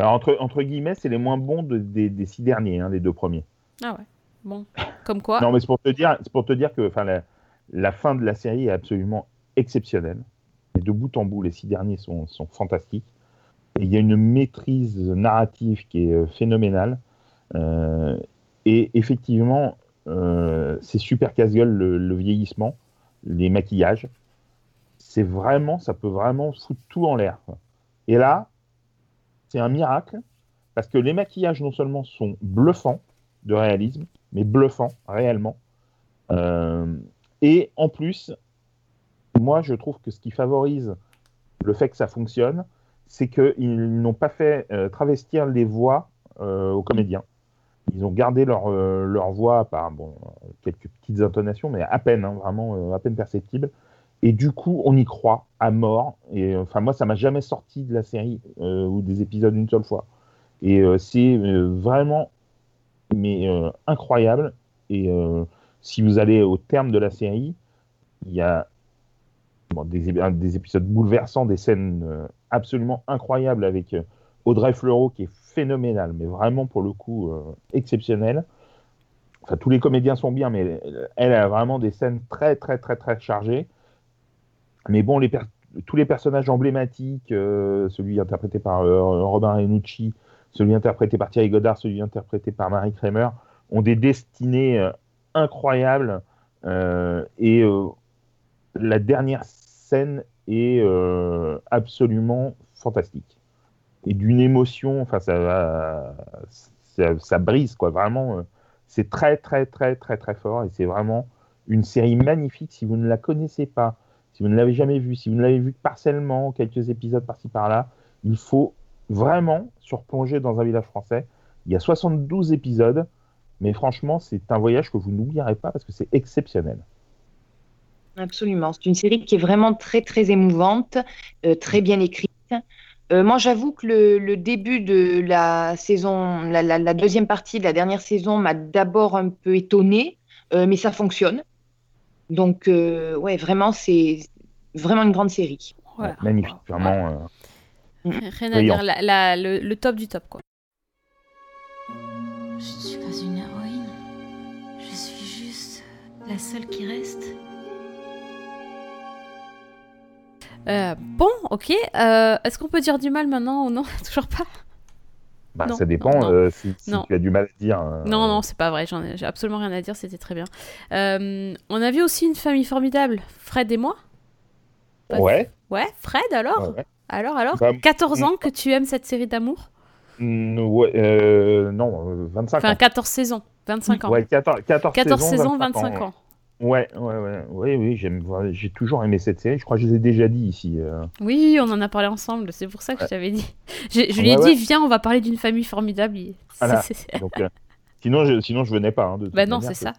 Alors entre, entre guillemets, c'est les moins bons de- des, des six derniers, hein, les deux premiers.
Ah ouais. Bon, comme quoi.
Non, mais c'est pour te dire, pour te dire que, la, la fin de la série est absolument exceptionnelle. Et de bout en bout, les six derniers sont, sont fantastiques. Et il y a une maîtrise narrative qui est euh, phénoménale. Euh, et effectivement, euh, c'est super casse-gueule le, le vieillissement, les maquillages. C'est vraiment, ça peut vraiment foutre tout en l'air. Et là, c'est un miracle parce que les maquillages non seulement sont bluffants de réalisme, mais bluffants réellement. Euh, et en plus, moi je trouve que ce qui favorise le fait que ça fonctionne, c'est qu'ils n'ont pas fait euh, travestir les voix euh, aux comédiens. Ils ont gardé leur, voix par bon, quelques petites intonations, mais à peine, hein, vraiment à peine perceptibles. Et du coup, on y croit à mort. Et euh, enfin, moi, ça m'a jamais sorti de la série euh, ou des épisodes une seule fois. Et euh, c'est vraiment mais incroyable. Et si vous allez au terme de la série, il y a des, épisodes bouleversants, des scènes absolument incroyables avec Audrey Fleurot qui est phénoménale, mais vraiment pour le coup exceptionnelle. Enfin, tous les comédiens sont bien, mais elle a vraiment des scènes très, très, très, très chargées. Mais bon, tous les personnages emblématiques, euh, celui interprété par euh, Robin Renucci, celui interprété par Thierry Godard, celui interprété par Marie Kramer, ont des destinées euh, incroyables. euh, et la dernière scène est absolument fantastique. Et d'une émotion, enfin, ça, ça, ça brise, quoi. Vraiment, c'est très, très, très, très, très fort. Et c'est vraiment une série magnifique. Si vous ne la connaissez pas, si vous ne l'avez jamais vu, si vous ne l'avez vu que partiellement, quelques épisodes par-ci par-là, il faut vraiment se replonger dans un village français. Il y a 72 épisodes, mais franchement, c'est un voyage que vous n'oublierez pas parce que c'est exceptionnel.
Absolument. C'est une série qui est vraiment très, très émouvante, euh, très bien écrite. Euh, moi, j'avoue que le, début de la saison, la deuxième partie de la dernière saison m'a d'abord un peu étonnée, euh, mais ça fonctionne. Donc, euh, ouais, vraiment, c'est vraiment une grande série.
Voilà.
Magnifique, vraiment. euh,
Rien à dire, la- la- le, le top du top, quoi.
Je ne suis pas une héroïne. Je suis juste la seule qui reste.
Euh, bon, ok. euh, Est-ce qu'on peut dire du mal maintenant ou non? Toujours pas
bah,
Non,
ça dépend
non, non.
euh, si, si tu as du mal à dire. euh,
Non, non, c'est pas vrai. J'en ai, j'ai absolument rien à dire. C'était très bien. Euh, on a vu aussi une famille formidable, Fred et moi.
Ouais.
Ouais, Fred, alors
ouais.
Alors, alors
Bah,
14 ans que tu aimes cette série d'amour?
ouais, euh, non, euh, 25
Enfin,
ans.
14 saisons, 25 ans.
Ouais, 14, 14,
14
saisons,
saisons, 25 ans.
Ouais, ouais, ouais, ouais, oui, j'aime, j'ai toujours aimé cette série. Je crois que je l'ai déjà dit ici. euh.
Oui, on en a parlé ensemble. C'est pour ça que je t'avais dit. Je, je lui ai
Ouais,
dit, viens, on va parler d'une famille formidable. Il-
Voilà.
c'est- c'est-
Donc, euh, sinon, je, sinon, je venais pas. hein, de toute
Bah non,
manière,
c'est ça.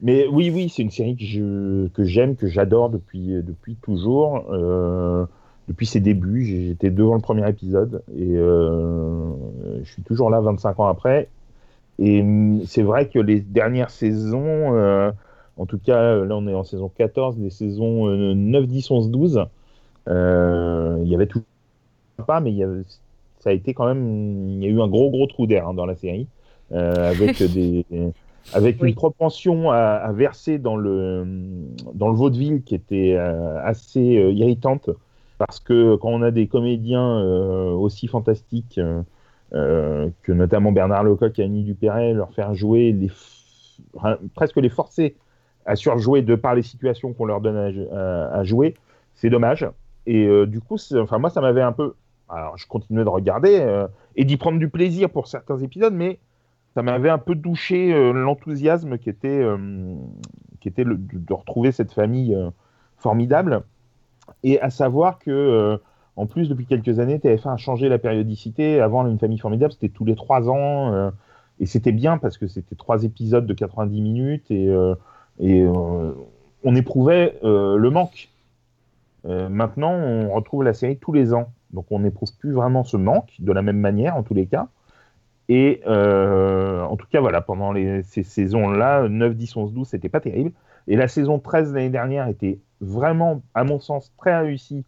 Mais oui, oui, c'est une série que je que j'aime, que j'adore depuis depuis toujours. euh, depuis ses débuts, J'ai- j'étais devant le premier épisode et euh, je suis toujours là 25 ans après. Et hum, c'est vrai que les dernières saisons, euh, en tout cas là on est en saison 14, les saisons euh, 9, 10, 11, 12, euh, il y avait tout pas, mais il y avait- ça a été quand même, il y a eu un gros gros trou d'air hein, dans la série. Euh, avec des avec
Oui.
une propension à, à verser dans le dans le vaudeville qui était euh, assez euh, irritante. Parce que quand on a des comédiens euh, aussi fantastiques euh, euh, que notamment Bernard Lecoq et Annie Dupéret leur faire jouer les presque les forcer à surjouer de par les situations qu'on leur donne à, jouer c'est dommage et euh, du coup enfin moi ça m'avait un peu alors je continuais de regarder euh, et d'y prendre du plaisir pour certains épisodes mais ça m'avait un peu douché euh, l'enthousiasme qui était, qui était de, de retrouver cette famille formidable. Et à savoir que, en plus, depuis quelques années, TF1 a changé la périodicité. Avant, une famille formidable, c'était tous les trois ans. et c'était bien parce que c'était trois épisodes de 90 minutes et, et euh, on éprouvait euh, le manque. Euh, maintenant, on retrouve la série tous les ans. Donc, on n'éprouve plus vraiment ce manque de la même manière, en tous les cas. Et en tout cas, voilà, pendant ces saisons-là, 9, 10, 11, 12, c'était pas terrible. Et la saison 13 l'année dernière était vraiment, à mon sens, très réussie,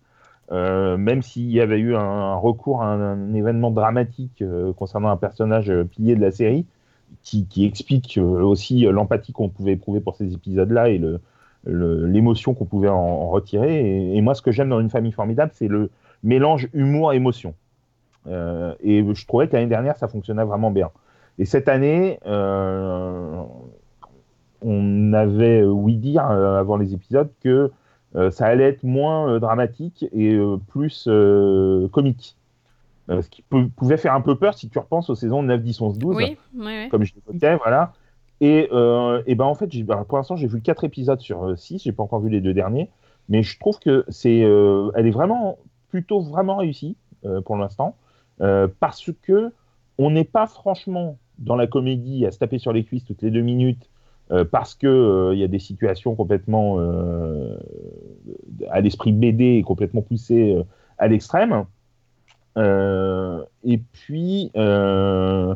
même s'il y avait eu un, recours à un, événement dramatique concernant un personnage pilier de la série, qui, explique euh, aussi l'empathie qu'on pouvait éprouver pour ces épisodes-là et l'émotion qu'on pouvait en, retirer. Et, moi, ce que j'aime dans une famille formidable, c'est le mélange humour-émotion. Euh, et je trouvais que l'année dernière, ça fonctionnait vraiment bien. Et cette année, euh, on avait ouï dire avant les épisodes que ça allait être moins dramatique et plus comique. Euh, ce qui peut- pouvait faire un peu peur si tu repenses aux saisons 9, 10, 11, 12
Oui, oui, oui.
comme je l'évoquais, voilà. Et, euh, et ben en fait, ben, pour l'instant, j'ai vu quatre épisodes sur 6, j'ai pas encore vu les deux derniers, mais je trouve que c'est, euh, elle est vraiment, plutôt vraiment réussie euh, pour l'instant, euh, parce que on n'est pas franchement dans la comédie à se taper sur les cuisses toutes les deux minutes, euh, parce que euh, il y a des situations complètement euh, à l'esprit BD et complètement poussées euh, à l'extrême. Euh, et puis, euh,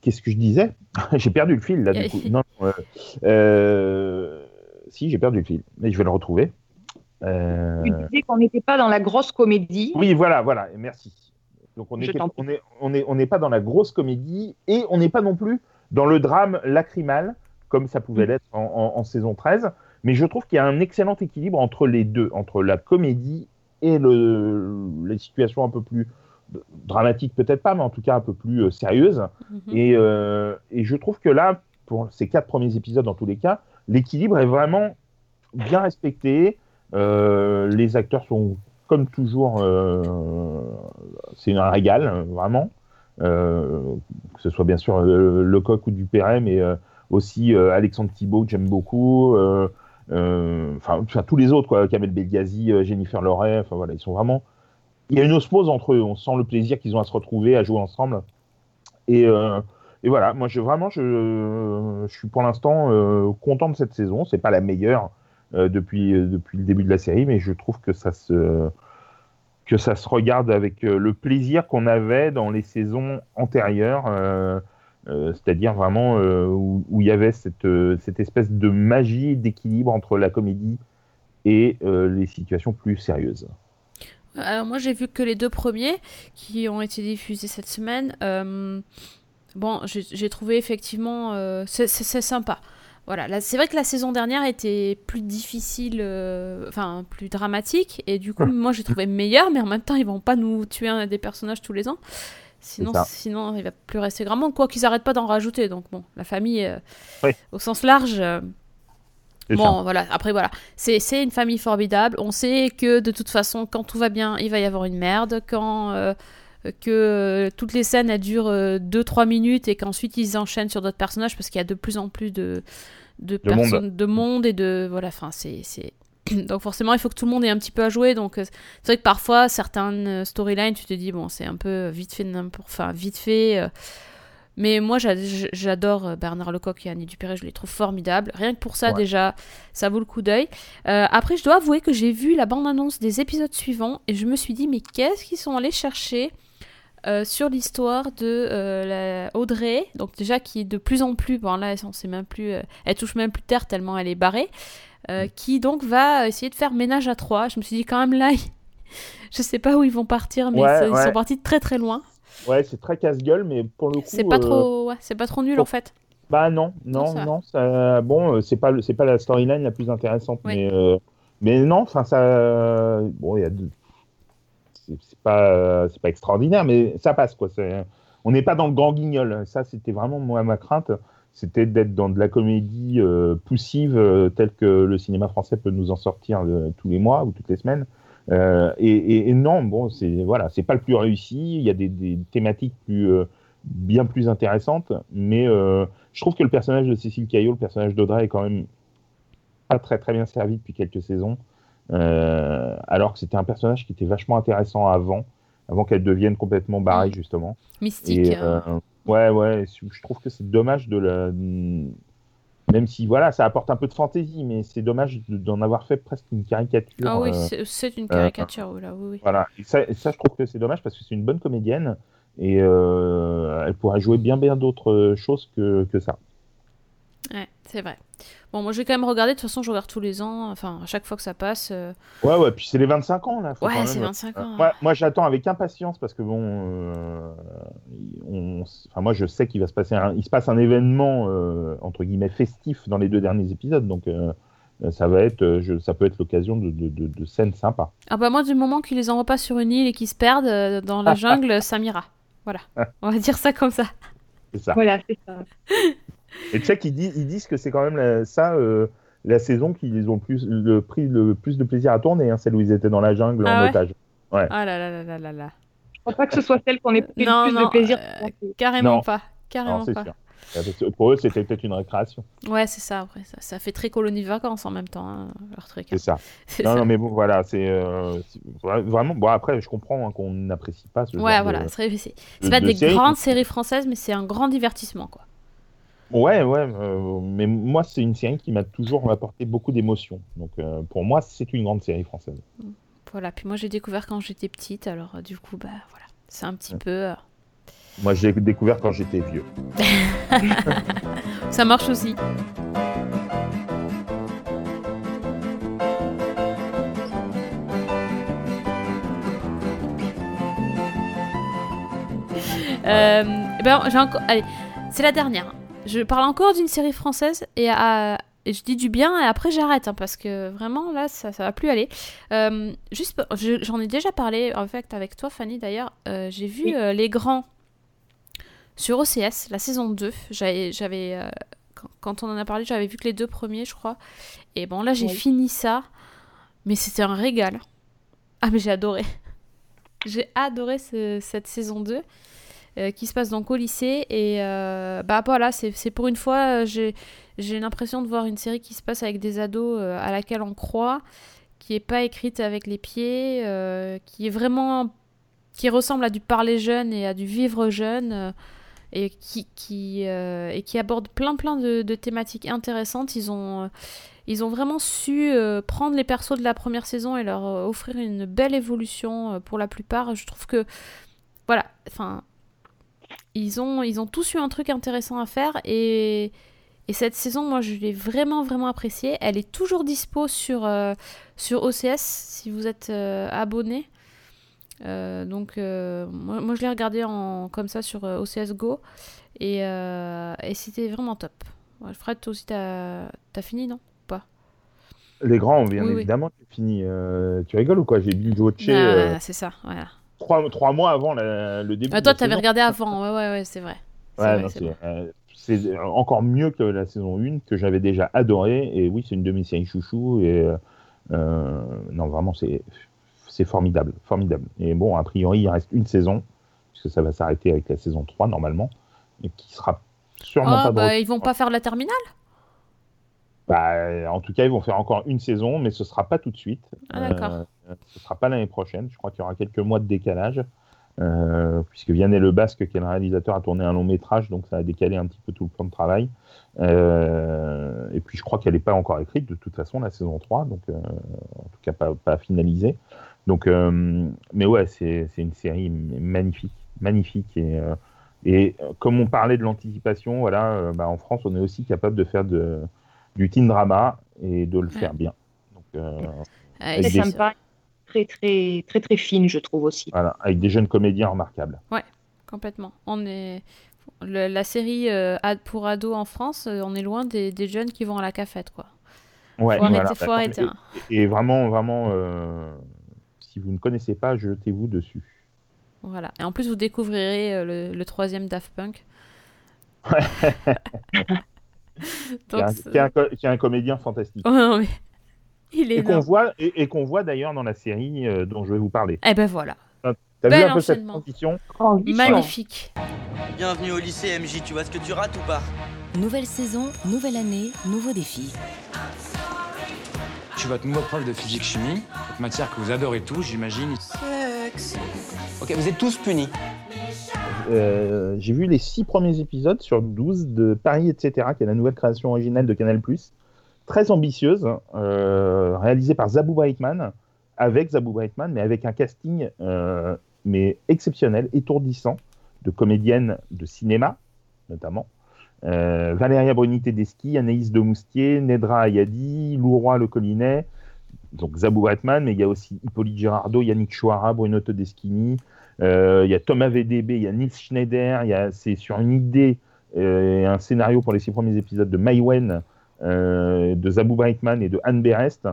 qu'est-ce que je disais J'ai perdu le fil là du coup. Non, euh, euh, si j'ai perdu le fil, mais je vais le retrouver. Euh,
Tu disais qu'on n'était pas dans la grosse comédie.
Oui, voilà, voilà, merci. Donc on
prie.
on est, on est, on n'est pas dans la grosse comédie et on n'est pas non plus dans le drame lacrymal comme ça pouvait
Mm.
l'être en, en- en saison 13. Mais je trouve qu'il y a un excellent équilibre entre les deux, entre la comédie et le, les situations un peu plus dramatiques, peut-être pas, mais en tout cas un peu plus euh, sérieuses.
Mhm.
Et, euh, et je trouve que là, pour ces quatre premiers épisodes, dans tous les cas, l'équilibre est vraiment bien respecté. Euh, les acteurs sont, comme toujours, euh, c'est un régal, vraiment. Euh, que ce soit bien sûr euh, Lecoq ou Dupéret, mais aussi Alexandre Thibault, que j'aime beaucoup. Euh, enfin tous les autres, quoi, Kamel Belghazi, euh, Jennifer Loret, enfin voilà, ils sont vraiment. Il y a une osmose entre eux, on sent le plaisir qu'ils ont à se retrouver, à jouer ensemble. Et, euh, voilà, moi je vraiment, je, suis pour l'instant content de cette saison. C'est pas la meilleure depuis, depuis le début de la série, mais je trouve que ça se que ça se regarde avec le plaisir qu'on avait dans les saisons antérieures, euh, c'est-à-dire vraiment euh, où, où il y avait cette, euh, cette espèce de magie d'équilibre entre la comédie et les situations plus sérieuses.
Alors moi j'ai vu que les deux premiers qui ont été diffusés cette semaine. Bon, j'ai trouvé effectivement c'est sympa. Voilà, là, c'est vrai que la saison dernière était plus difficile, enfin plus dramatique, et du coup moi j'ai trouvé meilleur, mais en même temps ils vont pas nous tuer un des personnages tous les ans. Sinon, sinon il va plus rester grand monde, quoi qu'ils arrêtent pas d'en rajouter. Donc bon, la famille euh,
Oui.
au sens large. euh, Bon,
ça.
voilà. Après, voilà. C'est c'est une famille formidable. On sait que de toute façon, quand tout va bien, il va y avoir une merde. Quand euh, que toutes les scènes elles durent 2-3 minutes et qu'ensuite ils enchaînent sur d'autres personnages parce qu'il y a de plus en plus de, de,
De monde.
personnes, de monde et de. Voilà, enfin, c'est. Donc forcément, il faut que tout le monde ait un petit peu à jouer. Donc euh, c'est vrai que parfois, certaines euh, storylines, tu te dis, bon, c'est un peu vite fait, enfin, vite fait. euh, mais moi, j'a- j'adore euh, Bernard Lecoq et Annie Dupéré, je les trouve formidables. Rien que pour ça,
Ouais.
déjà, ça vaut le coup d'œil. Euh, après, je dois avouer que j'ai vu la bande-annonce des épisodes suivants et je me suis dit, mais qu'est-ce qu'ils sont allés chercher euh, sur l'histoire de euh, la Audrey, donc déjà qui est de plus en plus, bon là on sait même plus, euh, elle touche même plus terre tellement elle est barrée, euh, qui donc va essayer de faire ménage à trois. Je me suis dit quand même là, je sais pas où ils vont partir, mais
Ouais,
ils
ouais.
sont partis de très très loin.
Ouais, c'est très casse-gueule, mais pour le coup.
C'est pas
euh,
trop, ouais, c'est pas trop nul
pour-
en fait.
Bah non,
Non,
non,
ça va.
non. ça- bon, euh, c'est pas le- c'est pas la storyline la plus intéressante,
Oui.
mais mais non, enfin ça, bon, il y a deux- c'est c'est pas c'est pas extraordinaire, mais ça passe quoi. c'est- On n'est pas dans le grand guignol. Ça, c'était vraiment moi ma crainte, c'était d'être dans de la comédie euh, poussive euh, telle que le cinéma français peut nous en sortir euh, tous les mois ou toutes les semaines. Et, et- et non, bon, c'est voilà, c'est pas le plus réussi. Il y a des, des thématiques plus bien plus intéressantes, mais je trouve que le personnage de Cécile Caillot, le personnage d'Audrey, est quand même pas très très bien servi depuis quelques saisons. Alors que c'était un personnage qui était vachement intéressant avant, avant qu'elle devienne complètement barrée justement.
Mystique.
Et,
euh,
ouais, ouais, je trouve que c'est dommage de la. Même si voilà, ça apporte un peu de fantaisie, mais c'est dommage de- d'en avoir fait presque une caricature.
Ah oui,
euh,
c'est- une caricature, oui, là, oui, oui.
voilà, et ça, et ça, je trouve que c'est dommage parce que c'est une bonne comédienne et euh, elle pourrait jouer bien bien d'autres choses que, que ça.
Ouais, c'est vrai. Bon, moi, je vais quand même regarder. De toute façon, je regarde tous les ans. Enfin, à chaque fois que ça passe. euh,
Ouais, ouais, puis c'est les 25 ans là. faut
Ouais, c'est
même-
25 ans.
Moi, moi, j'attends avec impatience parce que bon, euh, on, enfin, moi je sais qu'il va se passer, un, il se passe un événement euh, entre guillemets festif dans les deux derniers épisodes, donc euh, ça va être, euh, je, ça peut être l'occasion de, de, de, de scènes sympas.
Ah bah moi, du moment qu'ils les envoient pas sur une île et qu'ils se perdent euh, dans la jungle, ça m'ira. Voilà. On va dire ça comme ça.
C'est ça.
Voilà, c'est ça.
Et tu sais qu'ils disent, ils disent que c'est quand même la- ça. euh, la saison qu'ils ont le plus, le, pris le plus de plaisir à tourner, hein, celle où ils étaient dans la jungle
Ah
en
ouais
otage.
Ah là là là là là là.
Je crois pas que ce soit celle qu'on ait pris
Non,
le plus
non,
de plaisir.
euh, Carrément
Non.
pas. Carrément pas.
sûr. Pour eux, c'était peut-être une récréation.
Ouais, c'est ça, après. Ça, ça fait très colonie de vacances en même temps, hein, leur truc. hein.
C'est ça. Non,
ça.
non, mais bon, voilà, c'est euh, vraiment. Bon, après, je comprends hein, qu'on n'apprécie pas ce
Ouais,
genre
voilà.
de-
C'est c'est-
de-
c'est pas
de
des
série.
grandes séries françaises, mais c'est un grand divertissement, quoi.
Ouais, ouais, euh, mais moi, c'est une série qui m'a toujours apporté beaucoup d'émotions. Donc, euh, pour moi, c'est une grande série française.
Voilà. Puis moi, j'ai découvert quand j'étais petite, alors euh, du coup, bah voilà. C'est un petit peu.
Moi, j'ai découvert quand j'étais vieux.
Ça marche aussi. Ben, j'ai encore. Allez, c'est la dernière. Je parle encore d'une série française et, à- et je dis du bien et après j'arrête hein, parce que vraiment là ça, ça va plus aller. Euh, juste, je- j'en ai déjà parlé en fait avec toi Fanny d'ailleurs. Euh, j'ai vu
Oui.
euh, Les Grands sur OCS, la saison 2. J'avais, quand, quand on en a parlé, j'avais vu que les deux premiers, je crois. Et bon, là, j'ai
Oui.
fini ça, mais c'était un régal. Ah, mais j'ai adoré. J'ai adoré ce- cette saison 2. Euh, qui se passe donc au lycée. Et euh, bah voilà, c'est pour une fois, euh, j'ai l'impression de voir une série qui se passe avec des ados à laquelle on croit, qui est pas écrite avec les pieds, qui est vraiment. qui ressemble à du parler jeune et à du vivre jeune. et qui, qui, et qui aborde plein plein de, thématiques intéressantes. Ils ont, ils ont vraiment su prendre les persos de la première saison et leur offrir une belle évolution pour la plupart. Je trouve que, voilà, enfin, ils ont, ils ont tous eu un truc intéressant à faire et, et cette saison, moi, je l'ai vraiment, vraiment appréciée. Elle est toujours dispo sur, euh, sur OCS si vous êtes euh, abonné. Euh, donc, moi, moi, je l'ai regardé en, comme ça sur OCS Go et, et c'était vraiment top. Ouais, Fred, toi aussi, t'as as fini, non? Pas?
Les grands, bien
Oui, oui.
évidemment, j'ai fini. Tu rigoles ou quoi? J'ai binge watché
Ah,
euh,
C'est ça, voilà.
Trois, trois mois avant la- le début.
Ah, toi, t'avais
saison.
regardé avant, ouais, ouais, ouais, c'est vrai. C'est
Ouais, euh, encore mieux que la saison 1 que j'avais déjà adoré. Et oui, c'est une de mes séries chouchou. Et euh, euh, non, vraiment, c'est formidable, formidable. Et bon, a priori, il reste une saison, puisque ça va s'arrêter avec la saison 3 normalement, et qui sera sûrement
Ah,
pas
bah, ils vont pas faire la terminale?
Bah, en tout cas, ils vont faire encore une saison, mais ce sera pas tout de suite.
Ah, d'accord.
Euh, ce sera pas l'année prochaine. Je crois qu'il y aura quelques mois de décalage, euh, puisque Vianney Le Basque, qui est le réalisateur, a tourné un long métrage, donc ça a décalé un petit peu tout le plan de travail. Euh, et puis, je crois qu'elle n'est pas encore écrite, de toute façon, la saison 3, donc euh, en tout cas pas, pas finalisée. Donc, mais ouais, c'est une série magnifique, magnifique et et comme on parlait de l'anticipation, voilà, bah, en France, on est aussi capable de faire de, du teen drama et de le
Ouais.
faire bien. Donc, euh,
Ah,
des-
sympa, très très très très fine, je trouve aussi.
voilà, avec des jeunes comédiens remarquables.
Complètement. On est le- la série euh, pour ados en France, euh, on est loin des, des jeunes qui vont à la cafette, quoi.
Ouais,
Faut arrêter,
voilà.
faut arrêter. hein.
Et, et vraiment, vraiment, euh, si vous ne connaissez pas, jetez-vous dessus.
Voilà. Et en plus, vous découvrirez euh, le, le troisième Daft Punk.
Qui est, un,
c'est-
qui est un co- qui est un comédien fantastique.
Oh, non, mais il est
Et qu'on voit, et, et qu'on voit d'ailleurs dans la série euh, dont je vais vous parler.
Eh ben voilà,
T'as
Bel
vu un peu cette transition
magnifique.
Bienvenue au lycée MJ, tu vois ce que tu rates ou pas?
Nouvelle saison, nouvelle année, nouveaux défis.
Je suis votre nouveau prof de physique-chimie, cette matière que vous adorez tous, j'imagine.
Ok, vous êtes tous punis.
Euh, j'ai vu les six premiers épisodes sur 12 de Paris, etc., qui est la nouvelle création originale de Canal+. Très ambitieuse, euh, réalisée par Zabou Brightman, avec Zabou Brightman, mais avec un casting euh, mais exceptionnel, étourdissant, de comédiennes de cinéma, notamment. Valéria Bruni Tedeschi, Anaïs de Moustier, Nedra Ayadi, Louroy Le Collinet, donc Zabou Brightman, mais il y a aussi Hippolyte Girardot, Yannick Chouara, Bruno Todeschini, il y a Thomas VDB, il y a Nils Schneider, c'est sur une idée euh, et un scénario pour les six premiers épisodes de Maïwen, euh, de Zabou Brightman et de Anne Berest.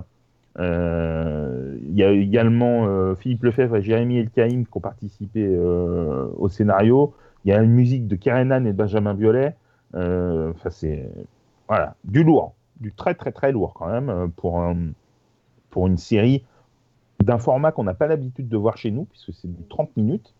Euh, il y a également euh, Philippe Lefebvre et Jérémy Elkaïm qui ont participé euh, au scénario. Il y a une musique de Karen et de Benjamin. Euh, Enfin, c'est voilà, du lourd, du très très très lourd quand même euh, pour, pour une série d'un format qu'on n'a pas l'habitude de voir chez nous, puisque c'est du 30 minutes.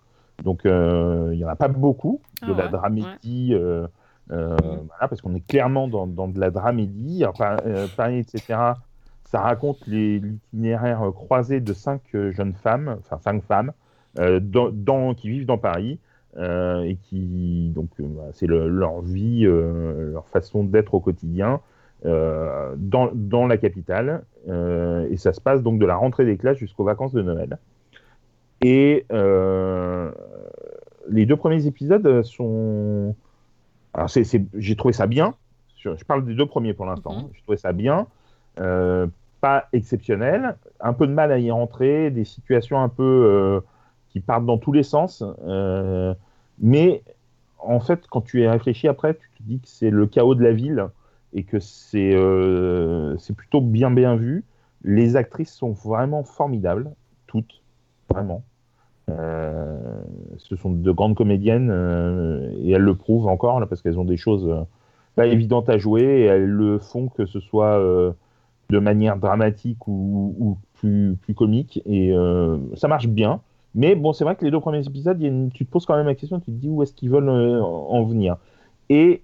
Donc, euh, il n'y en a pas beaucoup de
Ah
la
ouais,
dramédie, euh, euh, voilà, parce qu'on est clairement dans, dans de la dramédie. Euh, Paris, etc., ça raconte les- l'itinéraire euh, croisé de cinq euh, jeunes femmes, enfin cinq femmes, euh, dans, dans- qui vivent dans Paris. euh, et qui, donc, euh, voilà, c'est le- leur vie, euh, leur façon d'être au quotidien euh, dans, dans la capitale. euh, et ça se passe donc de la rentrée des classes jusqu'aux vacances de Noël. Et euh, les deux premiers épisodes sont. Alors, j'ai trouvé ça bien. Je, parle des deux premiers pour l'instant.
Mhm.
J'ai trouvé ça bien. Pas exceptionnel. Un peu de mal à y rentrer. Des situations un peu qui partent dans tous les sens. Mais en fait, quand tu y réfléchis après, tu te dis que c'est le chaos de la ville et que c'est, euh, c'est plutôt bien bien vu. Les actrices sont vraiment formidables, toutes, vraiment. Euh, ce sont de grandes comédiennes euh, et elles le prouvent encore là, parce qu'elles ont des choses pas évidentes à jouer et elles le font que ce soit de manière dramatique ou, plus, plus comique et ça marche bien Mais bon, c'est vrai que les deux premiers épisodes, tu te poses quand même la question, tu te dis où est-ce qu'ils veulent en venir. Et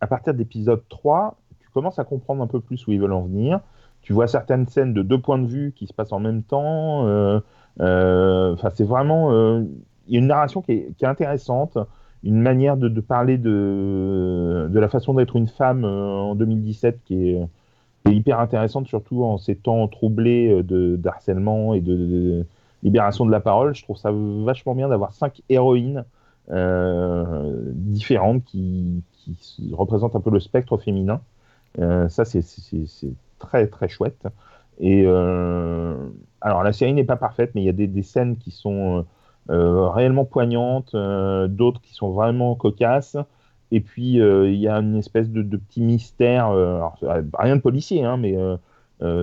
à partir d'épisode 3, tu commences à comprendre un peu plus où ils veulent en venir. Tu vois certaines scènes de deux points de vue qui se passent en même temps. euh, euh, Enfin, c'est vraiment. euh, une narration qui est, qui est intéressante, une manière de, de parler de, de la façon d'être une femme en 2017 qui est, hyper intéressante, surtout en ces temps troublés de d'harcèlement et de, libération de la parole. Je trouve ça vachement bien d'avoir cinq héroïnes différentes qui, qui représentent un peu le spectre féminin. Euh, ça, c'est- très très chouette. Et euh, alors, la série n'est pas parfaite, mais il y a des, scènes qui sont euh, réellement poignantes, d'autres qui sont vraiment cocasses. Et puis, il y a une espèce de, petit mystère, rien de policier, hein, mais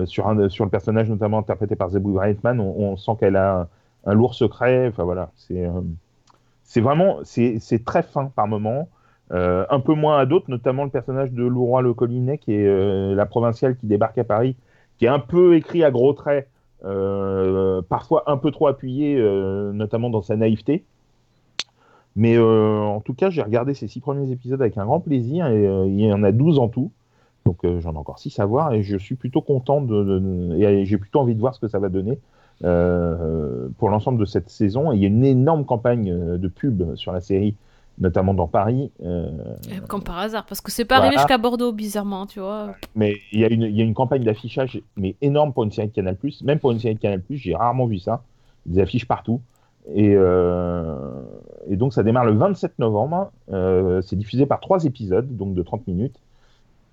sur, sur le personnage notamment interprété par Zebul Reitman, on, sent qu'elle a un lourd secret. Enfin voilà, c'est c'est vraiment c'est très fin par moment. Euh, un peu moins à d'autres, notamment le personnage de Louroy Le Collinet, qui est euh, la provinciale qui débarque à Paris, qui est un peu écrit à gros traits, euh, parfois un peu trop appuyé, notamment dans sa naïveté. Mais en tout cas, j'ai regardé ces six premiers épisodes avec un grand plaisir, et il y en a 12 en tout. Donc j'en ai encore six à voir, et je suis plutôt content, de, et j'ai plutôt envie de voir ce que ça va donner pour l'ensemble de cette saison. Il y a une énorme campagne de pub sur la série, notamment dans Paris. euh,
Comme par hasard, parce que c'est pas
Voilà.
arrivé jusqu'à Bordeaux, bizarrement, tu vois.
mais il y, a une, il y a une campagne d'affichage mais énorme pour une série de Canal+. Même pour une série de Canal+, j'ai rarement vu ça. Des affiches partout. Et, euh, et donc ça démarre le 27 novembre. Euh, c'est diffusé par trois épisodes, donc de 30 minutes.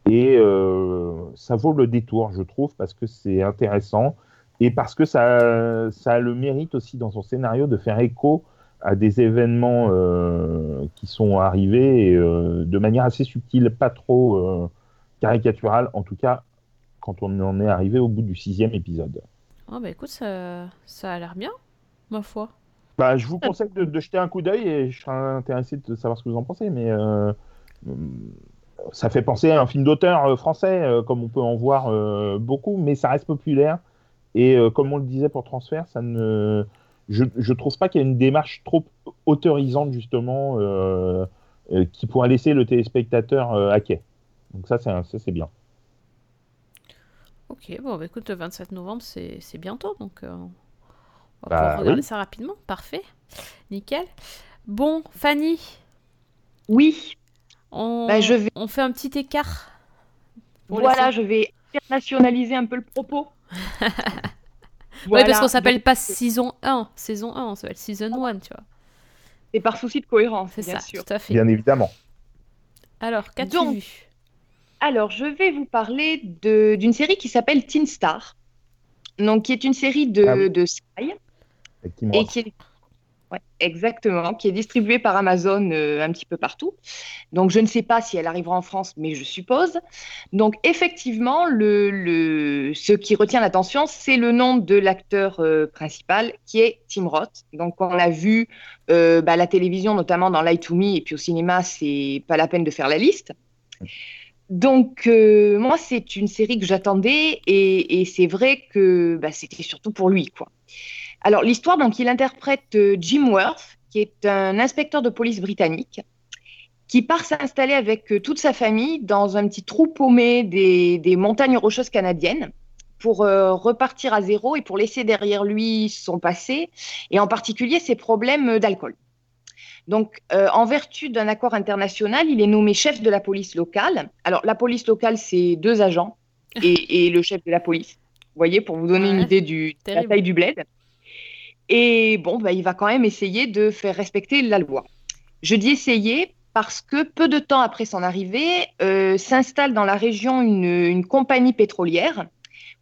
Et ça vaut le détour, je trouve, parce que c'est intéressant et parce que ça, ça a le mérite aussi dans son scénario de faire écho à des événements euh, qui sont arrivés et, euh, de manière assez subtile, pas trop euh, caricaturale, en tout cas quand on en est arrivé au bout du sixième épisode.
Oh, bah écoute, ça, ça a l'air bien, ma foi.
Bah, je vous conseille de, de jeter un coup d'œil et je serais intéressé de savoir ce que vous en pensez, mais ça fait penser à un film d'auteur français, comme on peut en voir beaucoup, mais ça reste populaire. Et comme on le disait pour Transfert, ça ne, je, je trouve pas qu'il y ait une démarche trop autorisante justement euh, euh, qui pourrait laisser le téléspectateur euh, à quai. Donc ça, c'est un- ça, c'est bien.
Ok, bon, bah écoute, le 27 novembre, c'est c'est bientôt, donc euh, on va
Bah,
pouvoir regarder
oui.
ça rapidement. Parfait, nickel. Bon, Fanny,
Oui,
on,
Bah, je vais-
on fait un petit écart.
voilà, je vais internationaliser un peu le propos.
Ouais, parce
Voilà,
qu'on s'appelle
donc,
pas saison 1, saison 1, on s'appelle season 1, tu vois.
C'est par souci de cohérence,
C'est
bien
ça,
sûr.
tout à fait.
Bien évidemment.
Alors, qu'as-tu
Donc,
vu?
Alors, je vais vous parler de- d'une série qui s'appelle Teen Star, donc qui est une série de,
Ah oui.
de Sky et qui est ouais, exactement, qui est distribuée par Amazon euh, un petit peu partout. Donc, je ne sais pas si elle arrivera en France, mais je suppose. Donc, effectivement, le, le- ce qui retient l'attention, c'est le nom de l'acteur euh, principal, qui est Tim Roth. Donc, on l'a vu euh, bah, la télévision, notamment dans Lie to Me, et puis au cinéma, c'est pas la peine de faire la liste. Donc, euh, moi, c'est une série que j'attendais et, et c'est vrai que bah, c'était surtout pour lui, quoi. Alors, l'histoire, donc, il interprète euh, Jim Worth, qui est un inspecteur de police britannique, qui part s'installer avec euh, toute sa famille dans un petit trou paumé des, des montagnes rocheuses canadiennes pour euh, repartir à zéro et pour laisser derrière lui son passé, et en particulier ses problèmes d'alcool. Donc, euh, en vertu d'un accord international, il est nommé chef de la police locale. Alors, la police locale, c'est deux agents et, et le chef de la police. Vous voyez, pour vous donner une idée du, de la taille du bled. Et bon, bah, il va quand même essayer de faire respecter la loi. Je dis essayer parce que peu de temps après son arrivée, euh, s'installe dans la région une, compagnie pétrolière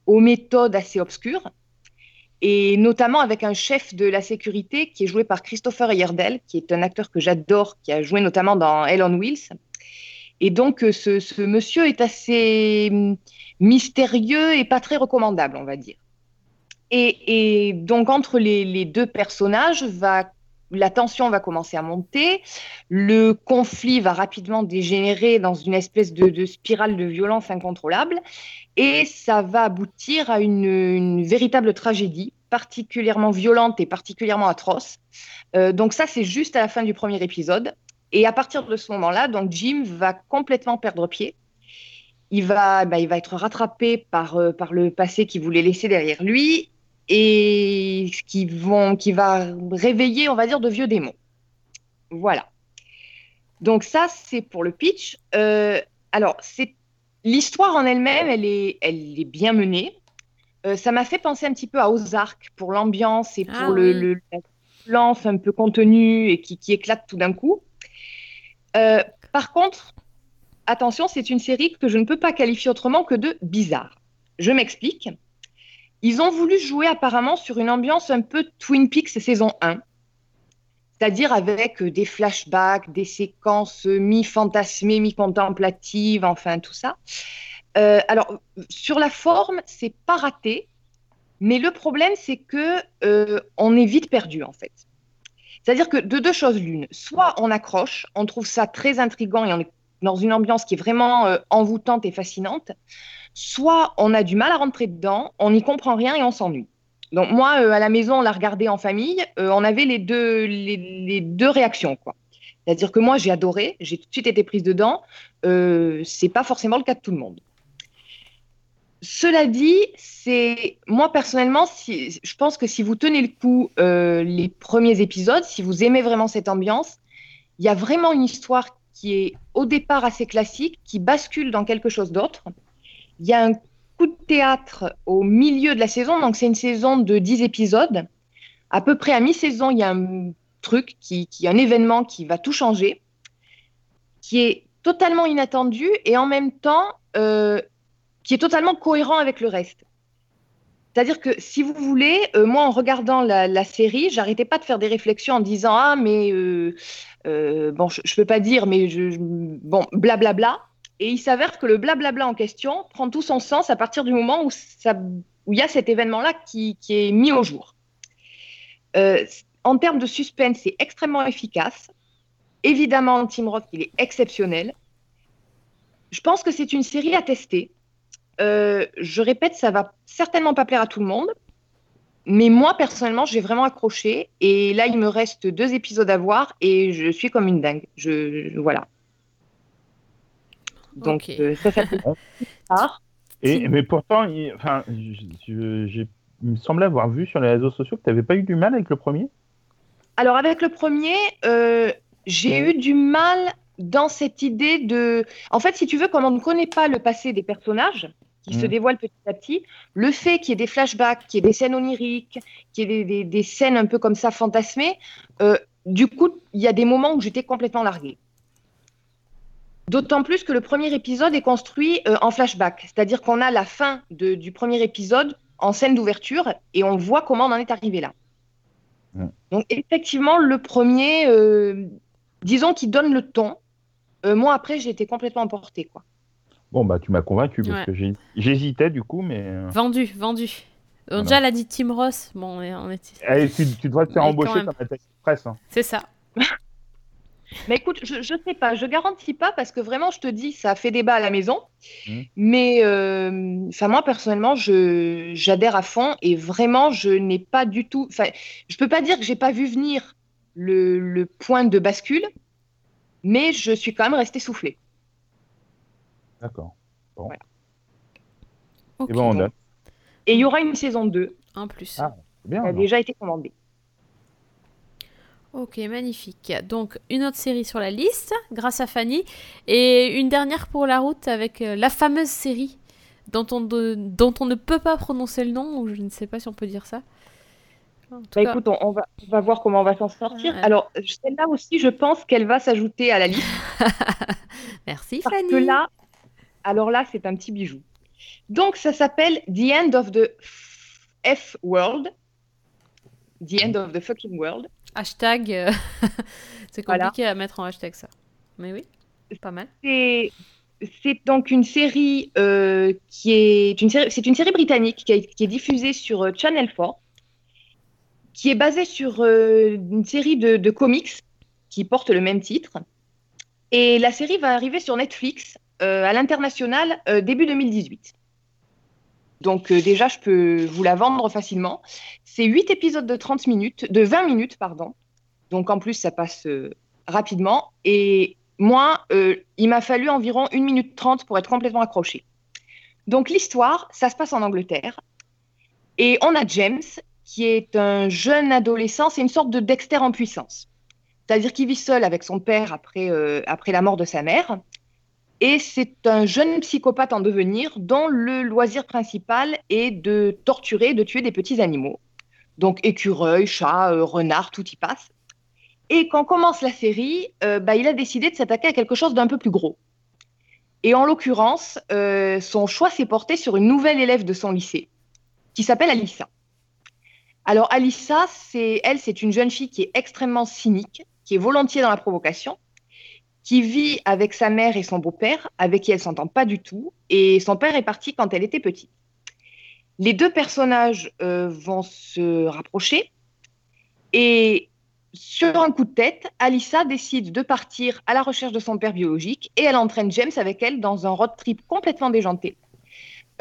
aux méthodes assez obscures et notamment avec un chef de la sécurité qui est joué par Christopher Heyerdahl, qui est un acteur que j'adore, qui a joué notamment dans Hell Wheels. Et donc, euh, ce, ce monsieur est assez hum, mystérieux et pas très recommandable, on va dire. Et, donc, entre les, deux personnages, la tension va commencer à monter, le conflit va rapidement dégénérer dans une espèce de, spirale de violence incontrôlable, et ça va aboutir à une, une véritable tragédie particulièrement violente et particulièrement atroce. Euh, donc ça, c'est juste à la fin du premier épisode. Et à partir de ce moment-là, donc Jim va complètement perdre pied. Il va, bah, il va être rattrapé par, euh, par le passé qu'il voulait laisser derrière lui et qui, vont, qui va réveiller, on va dire, de vieux démons. Voilà. Donc ça, c'est pour le pitch. Euh, alors, c'est l'histoire en elle-même, elle est, elle est bien menée. Euh, ça m'a fait penser un petit peu à Ozark pour l'ambiance et pour
Ah
le,
oui.
le- la lance un peu contenue et qui, qui éclate tout d'un coup. Euh, par contre, attention, c'est une série que je ne peux pas qualifier autrement que de bizarre. Je m'explique. Ils ont voulu jouer apparemment sur une ambiance un peu Twin Peaks saison 1, c'est-à-dire avec euh, des flashbacks, des séquences mi-fantasmées, mi-contemplatives, enfin tout ça. Euh, alors, sur la forme, c'est pas raté, mais le problème, c'est que euh, on est vite perdu en fait. C'est-à-dire que de deux choses l'une, soit on accroche, on trouve ça très intriguant et on est dans une ambiance qui est vraiment euh, envoûtante et fascinante, soit on a du mal à rentrer dedans, on n'y comprend rien et on s'ennuie. Donc moi, euh, à la maison, on l'a regardé en famille, euh, on avait les deux, les, deux réactions. C'est-à-dire que moi, j'ai adoré, j'ai tout de suite été prise dedans. C'est pas forcément le cas de tout le monde. Cela dit, moi personnellement, je pense que si vous tenez le coup les premiers épisodes, si vous aimez vraiment cette ambiance, il y a vraiment une histoire qui est au départ assez classique, qui bascule dans quelque chose d'autre. Il y a un coup de théâtre au milieu de la saison, donc c'est une saison de 10 épisodes. À peu près à mi-saison, il y a un truc, qui, un événement qui va tout changer, qui est totalement inattendu et en même temps euh, qui est totalement cohérent avec le reste. C'est-à-dire que si vous voulez, euh, moi en regardant la, la série, j'arrêtais pas de faire des réflexions en disant ah mais euh, euh, bon je, je peux pas dire mais bon blablabla et il s'avère que le blablabla en question prend tout son sens à partir du moment où ça où il y a cet événement là qui, qui est mis au jour. En termes de suspense, c'est extrêmement efficace. Évidemment, Tim Roth, il est exceptionnel. Je pense que c'est une série à tester. Euh, je répète, ça va certainement pas plaire à tout le monde. Mais moi, personnellement, j'ai vraiment accroché. Et là, il me reste deux épisodes à voir et je suis comme une dingue. Je, je- voilà. Donc,
Ok.
euh, ça Tard.
Et, mais pourtant, il, enfin, je- je- j'ai- il me semblait avoir vu sur les réseaux sociaux que tu n'avais pas eu du mal avec le premier.
Alors, avec le premier, euh, j'ai eu du mal dans cette idée de. En fait, si tu veux, comme on ne connaît pas le passé des personnages qui se
Mhm.
dévoilent petit à petit, le fait qu'il y ait des flashbacks, qu'il y ait des scènes oniriques, qu'il y ait des, des- des scènes un peu comme ça fantasmées, euh, du coup, il y a des moments où j'étais complètement larguée. D'autant plus que le premier épisode est construit euh, en flashback, c'est-à-dire qu'on a la fin de- du premier épisode en scène d'ouverture et on voit comment on en est arrivé là. Donc effectivement, le premier, euh, disons qu'il donne le ton. Euh, moi, après, j'ai été complètement emportée. Quoi.
Bon, bah, tu m'as convaincu parce
Ouais.
que j'hésitais du coup, mais. euh,
Vendu, vendu.
Voilà.
Déjà, elle a dit Tim Ross. Bon, on est- on
eh, tu, tu devrais te faire
Mais
embaucher comme attaque presse. hein.
C'est ça.
Mais écoute, je ne sais pas, je garantis pas parce que vraiment, je te dis, ça a fait débat à la maison.
Mhm.
Mais euh, enfin, moi, personnellement, je, j'adhère à fond et vraiment, je n'ai pas du tout. Enfin, je peux pas dire que j'ai pas vu venir le, le point de bascule, mais je suis quand même restée soufflée.
D'accord. Bon.
Voilà.
Ok.
Et bon, on.
Et il y aura une saison 2
En plus.
Ah. Bien.
qui a déjà été commandée.
Ok, magnifique. Donc, une autre série sur la liste, grâce à Fanny. Et une dernière pour la route avec euh, la fameuse série dont on, de- dont on ne peut pas prononcer le nom, ou je ne sais pas si on peut dire ça. En tout
Bah,
cas,
écoute, on, on va, on va voir comment on va s'en sortir.
Ouais.
Alors, celle-là aussi, je pense qu'elle va s'ajouter à la liste.
merci
Parce
Fanny.
que là, alors là, c'est un petit bijou. Donc, ça s'appelle The End of the F World. The End of the fucking world.
Hashtag. euh, c'est
Voilà.
compliqué à mettre en hashtag ça. Mais oui, pas mal.
C'est donc une série euh, qui est une série, c'est une série britannique qui, a- qui est diffusée sur euh, Channel 4, qui est basée sur euh, une série de, de comics qui porte le même titre. Et la série va arriver sur Netflix à l'international euh, début 2018. Donc euh, déjà, je peux vous la vendre facilement. C'est 8 épisodes de 30 minutes, de 20 minutes, pardon. Donc en plus, ça passe euh, rapidement. Et moi, euh, il m'a fallu environ 1 minute 30 pour être complètement accroché. Donc l'histoire, ça se passe en Angleterre. Et on a James, qui est un jeune adolescent, c'est une sorte de Dexter en puissance. C'est-à-dire qu'il vit seul avec son père après, euh, après la mort de sa mère. Et c'est un jeune psychopathe en devenir dont le loisir principal est de torturer, de tuer des petits animaux. Donc écureuils, chats, euh, renards, tout y passe. Et quand commence la série, euh, bah, il a décidé de s'attaquer à quelque chose d'un peu plus gros. Et en l'occurrence, euh, son choix s'est porté sur une nouvelle élève de son lycée, qui s'appelle Alissa. Alors Alissa, c'est elle, c'est une jeune fille qui est extrêmement cynique, qui est volontiers dans la provocation, qui vit avec sa mère et son beau-père, avec qui elle s'entend pas du tout, et son père est parti quand elle était petite. Les deux personnages euh, vont se rapprocher, et sur un coup de tête, Alissa décide de partir à la recherche de son père biologique, et elle entraîne James avec elle dans un road trip complètement déjanté.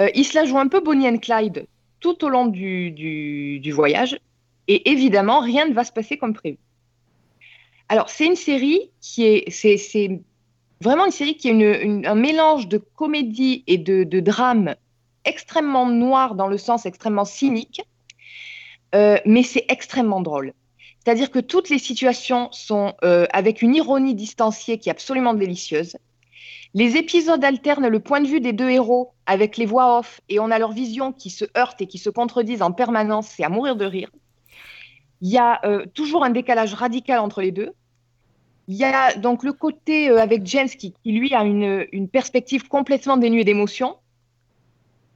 Euh, ils se la jouent un peu Bonnie and Clyde tout au long du voyage. Et évidemment, rien ne va se passer comme prévu. Alors, c'est une série qui est. C'est vraiment une série qui est un mélange de comédie et de, drame extrêmement noir dans le sens extrêmement cynique, euh, mais c'est extrêmement drôle. C'est-à-dire que toutes les situations sont euh, avec une ironie distanciée qui est absolument délicieuse. Les épisodes alternent le point de vue des deux héros avec les voix off et on a leur vision qui se heurte et qui se contredisent en permanence. C'est à mourir de rire. Il y a euh, toujours un décalage radical entre les deux. Il y a donc le côté euh, avec James qui, lui a une, perspective complètement dénuée d'émotion.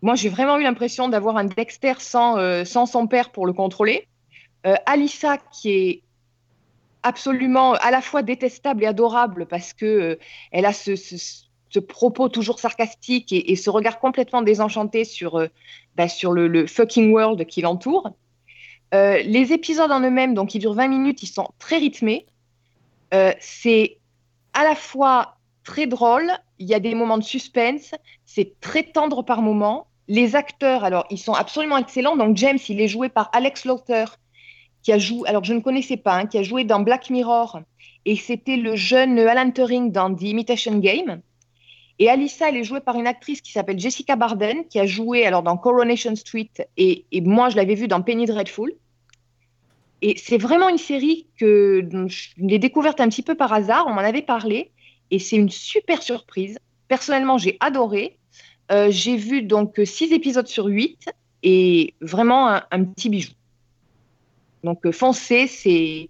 Moi, j'ai vraiment eu l'impression d'avoir un Dexter sans, euh, sans son père pour le contrôler. Euh, Alissa qui est absolument à la fois détestable et adorable parce que euh, elle a ce, propos toujours sarcastique et, ce regard complètement désenchanté sur, bah, sur le, le, fucking world qui l'entoure. Les épisodes en eux-mêmes, donc ils durent 20 minutes, ils sont très rythmés. Euh, c'est à la fois très drôle, il y a des moments de suspense, c'est très tendre par moments. Les acteurs, alors, ils sont absolument excellents. Donc, James, il est joué par Alex Lauter, qui a joué, alors je ne connaissais pas, hein, qui a joué dans Black Mirror, et c'était le jeune Alan Turing dans The Imitation Game. Et Alissa, elle est jouée par une actrice qui s'appelle Jessica Barden, qui a joué alors dans Coronation Street, et, et moi je l'avais vue dans Penny Dreadful. Et c'est vraiment une série que je l'ai découverte un petit peu par hasard, on m'en avait parlé, et c'est une super surprise. Personnellement, j'ai adoré. Euh, j'ai vu donc six épisodes sur huit, et vraiment un, petit bijou. Donc euh, c'est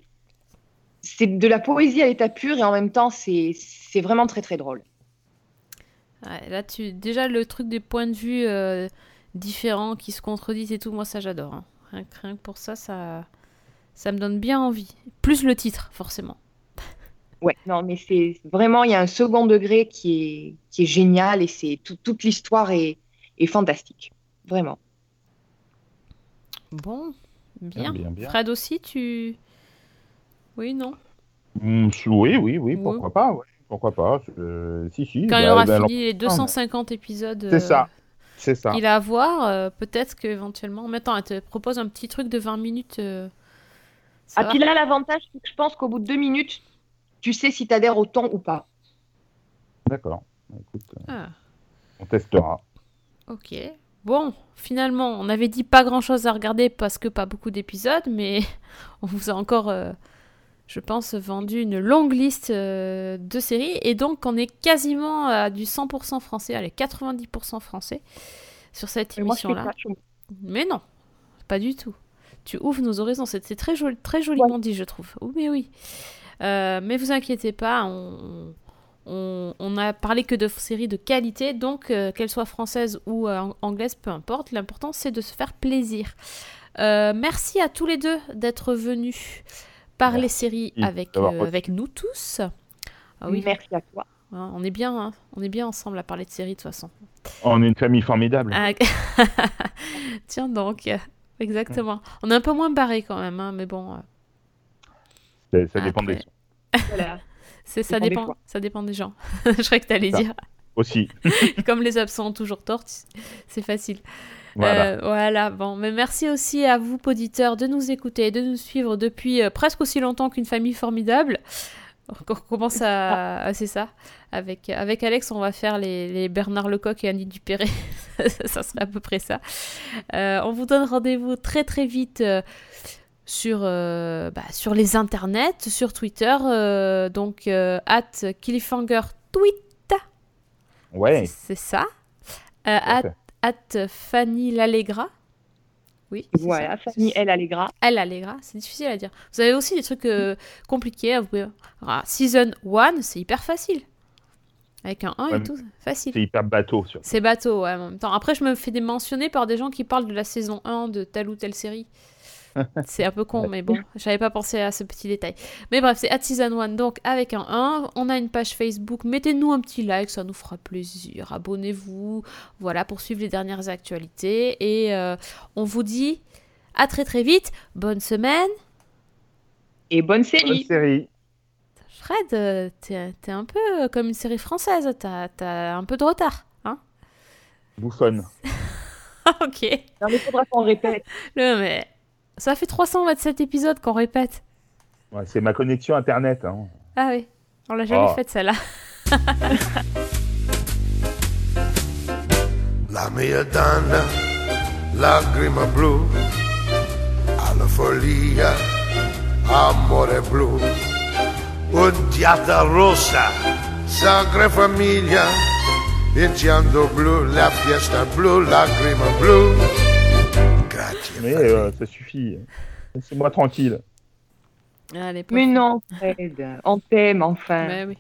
c'est de la poésie à l'état pur et en même temps c'est vraiment très très drôle.
Là tu déjà le truc des points de vue euh, différents qui se contredisent et tout, moi ça j'adore. Hein. Rien, que pour ça, ça ça me donne bien envie. Plus le titre forcément.
Ouais, non mais c'est vraiment il y a un second degré qui est qui est génial et c'est tout, toute l'histoire est est fantastique, vraiment.
Bon, Bien. Bien, bien. Fred aussi, tu. Oui, non
mmh, Oui, oui, oui, pourquoi oui. pas, ouais. Pourquoi pas euh, Si, si.
Quand bah, il aura bah, fini les 250 ah, épisodes.
C'est ça. C'est ça.
Il a à voir, euh, peut-être qu'éventuellement. Mais attends, elle te propose un petit truc de 20 minutes. Euh,
ah, puis là, l'avantage, c'est que je pense qu'au bout de deux minutes, tu sais si tu adhères au ton ou pas.
D'accord. Écoute, ah. on testera.
Ok. Bon, finalement, on avait dit pas grand chose à regarder parce que pas beaucoup d'épisodes, mais on vous a encore, euh, je pense, vendu une longue liste euh, de séries. Et donc, on est quasiment à du 100% français, allez, 90% français sur cette émission-là. Mais non, pas du tout. Tu ouvres nos horizons, c'est très, joli, très joliment ouais. dit, je trouve. Oh, mais oui. Euh, mais vous inquiétez pas, on, on, on, a parlé que de séries de qualité, donc euh, qu'elles soient françaises ou euh, anglaises, peu importe. L'important, c'est de se faire plaisir. Euh, merci à tous les deux d'être venus parler merci. séries avec, avec nous tous.
Ah, oui. Merci à toi.
On est bien, hein on est bien ensemble à parler de séries de toute façon.
On est une famille formidable.
Ah, Tiens donc, exactement. On est un peu moins barré quand même, hein, mais bon.
Ça dépend Après... des.
Voilà. C'est ça dépend, dépend ça dépend des gens. je croyais que tu allais dire.
Aussi.
Comme les absents ont toujours tort, c'est facile.
Voilà.
Euh, voilà, bon, mais merci aussi à vous, auditeurs, de nous écouter et de nous suivre depuis euh, presque aussi longtemps qu'une famille formidable. On commence à. ah, C'est ça. Avec, avec Alex, on va faire les, les Bernard Lecoq et Annie Dupéré. ça serait à peu près ça. Euh, on vous donne rendez-vous très très vite euh, sur, euh, bah, sur les internets, sur Twitter. euh, donc, at Cliffhanger Tweet.
Ouais.
C'est ça.
À
at, at Fanny L'Allegra. Oui.
Voilà,
ça.
Fanny El Allegra.
Elle Allegra, c'est difficile à dire. Vous avez aussi des trucs euh, compliqués. Vous pouvez... Ah, season 1, c'est hyper facile. Avec un 1
Ouais,
et tout, facile.
C'est hyper bateau sur.
C'est bateau, ouais, en même temps. Après, je me fais des mentionner par des gens qui parlent de la saison 1 de telle ou telle série. c'est un peu con, mais bon, j'avais pas pensé à ce petit détail. Mais bref, c'est at season 1, donc avec un 1. On a une page Facebook. Mettez-nous un petit like, ça nous fera plaisir. Abonnez-vous, voilà, pour suivre les dernières actualités. Et euh, on vous dit à très très vite. Bonne semaine.
Et bonne
Bonne
série.
Fred, t'es t'es un peu comme une série française. T'as t'as un peu de retard, hein?
Bouffonne.
Ok.
Non, mais faudra qu'on répète.
Le, mais ça fait 327 épisodes qu'on répète.
Ouais, c'est ma connexion internet. Hein.
Ah oui, on l'a jamais
Oh.
faite celle-là.
La mia donna, lacrima blu, alla follia, amore blu, odiata rossa, sacra famiglia, piangendo blu, la fiesta blu, lacrima blu.
Mais euh, ça suffit. Laissez-moi tranquille.
Allez,
Mais non, Fred, on t'aime enfin.
Mais oui.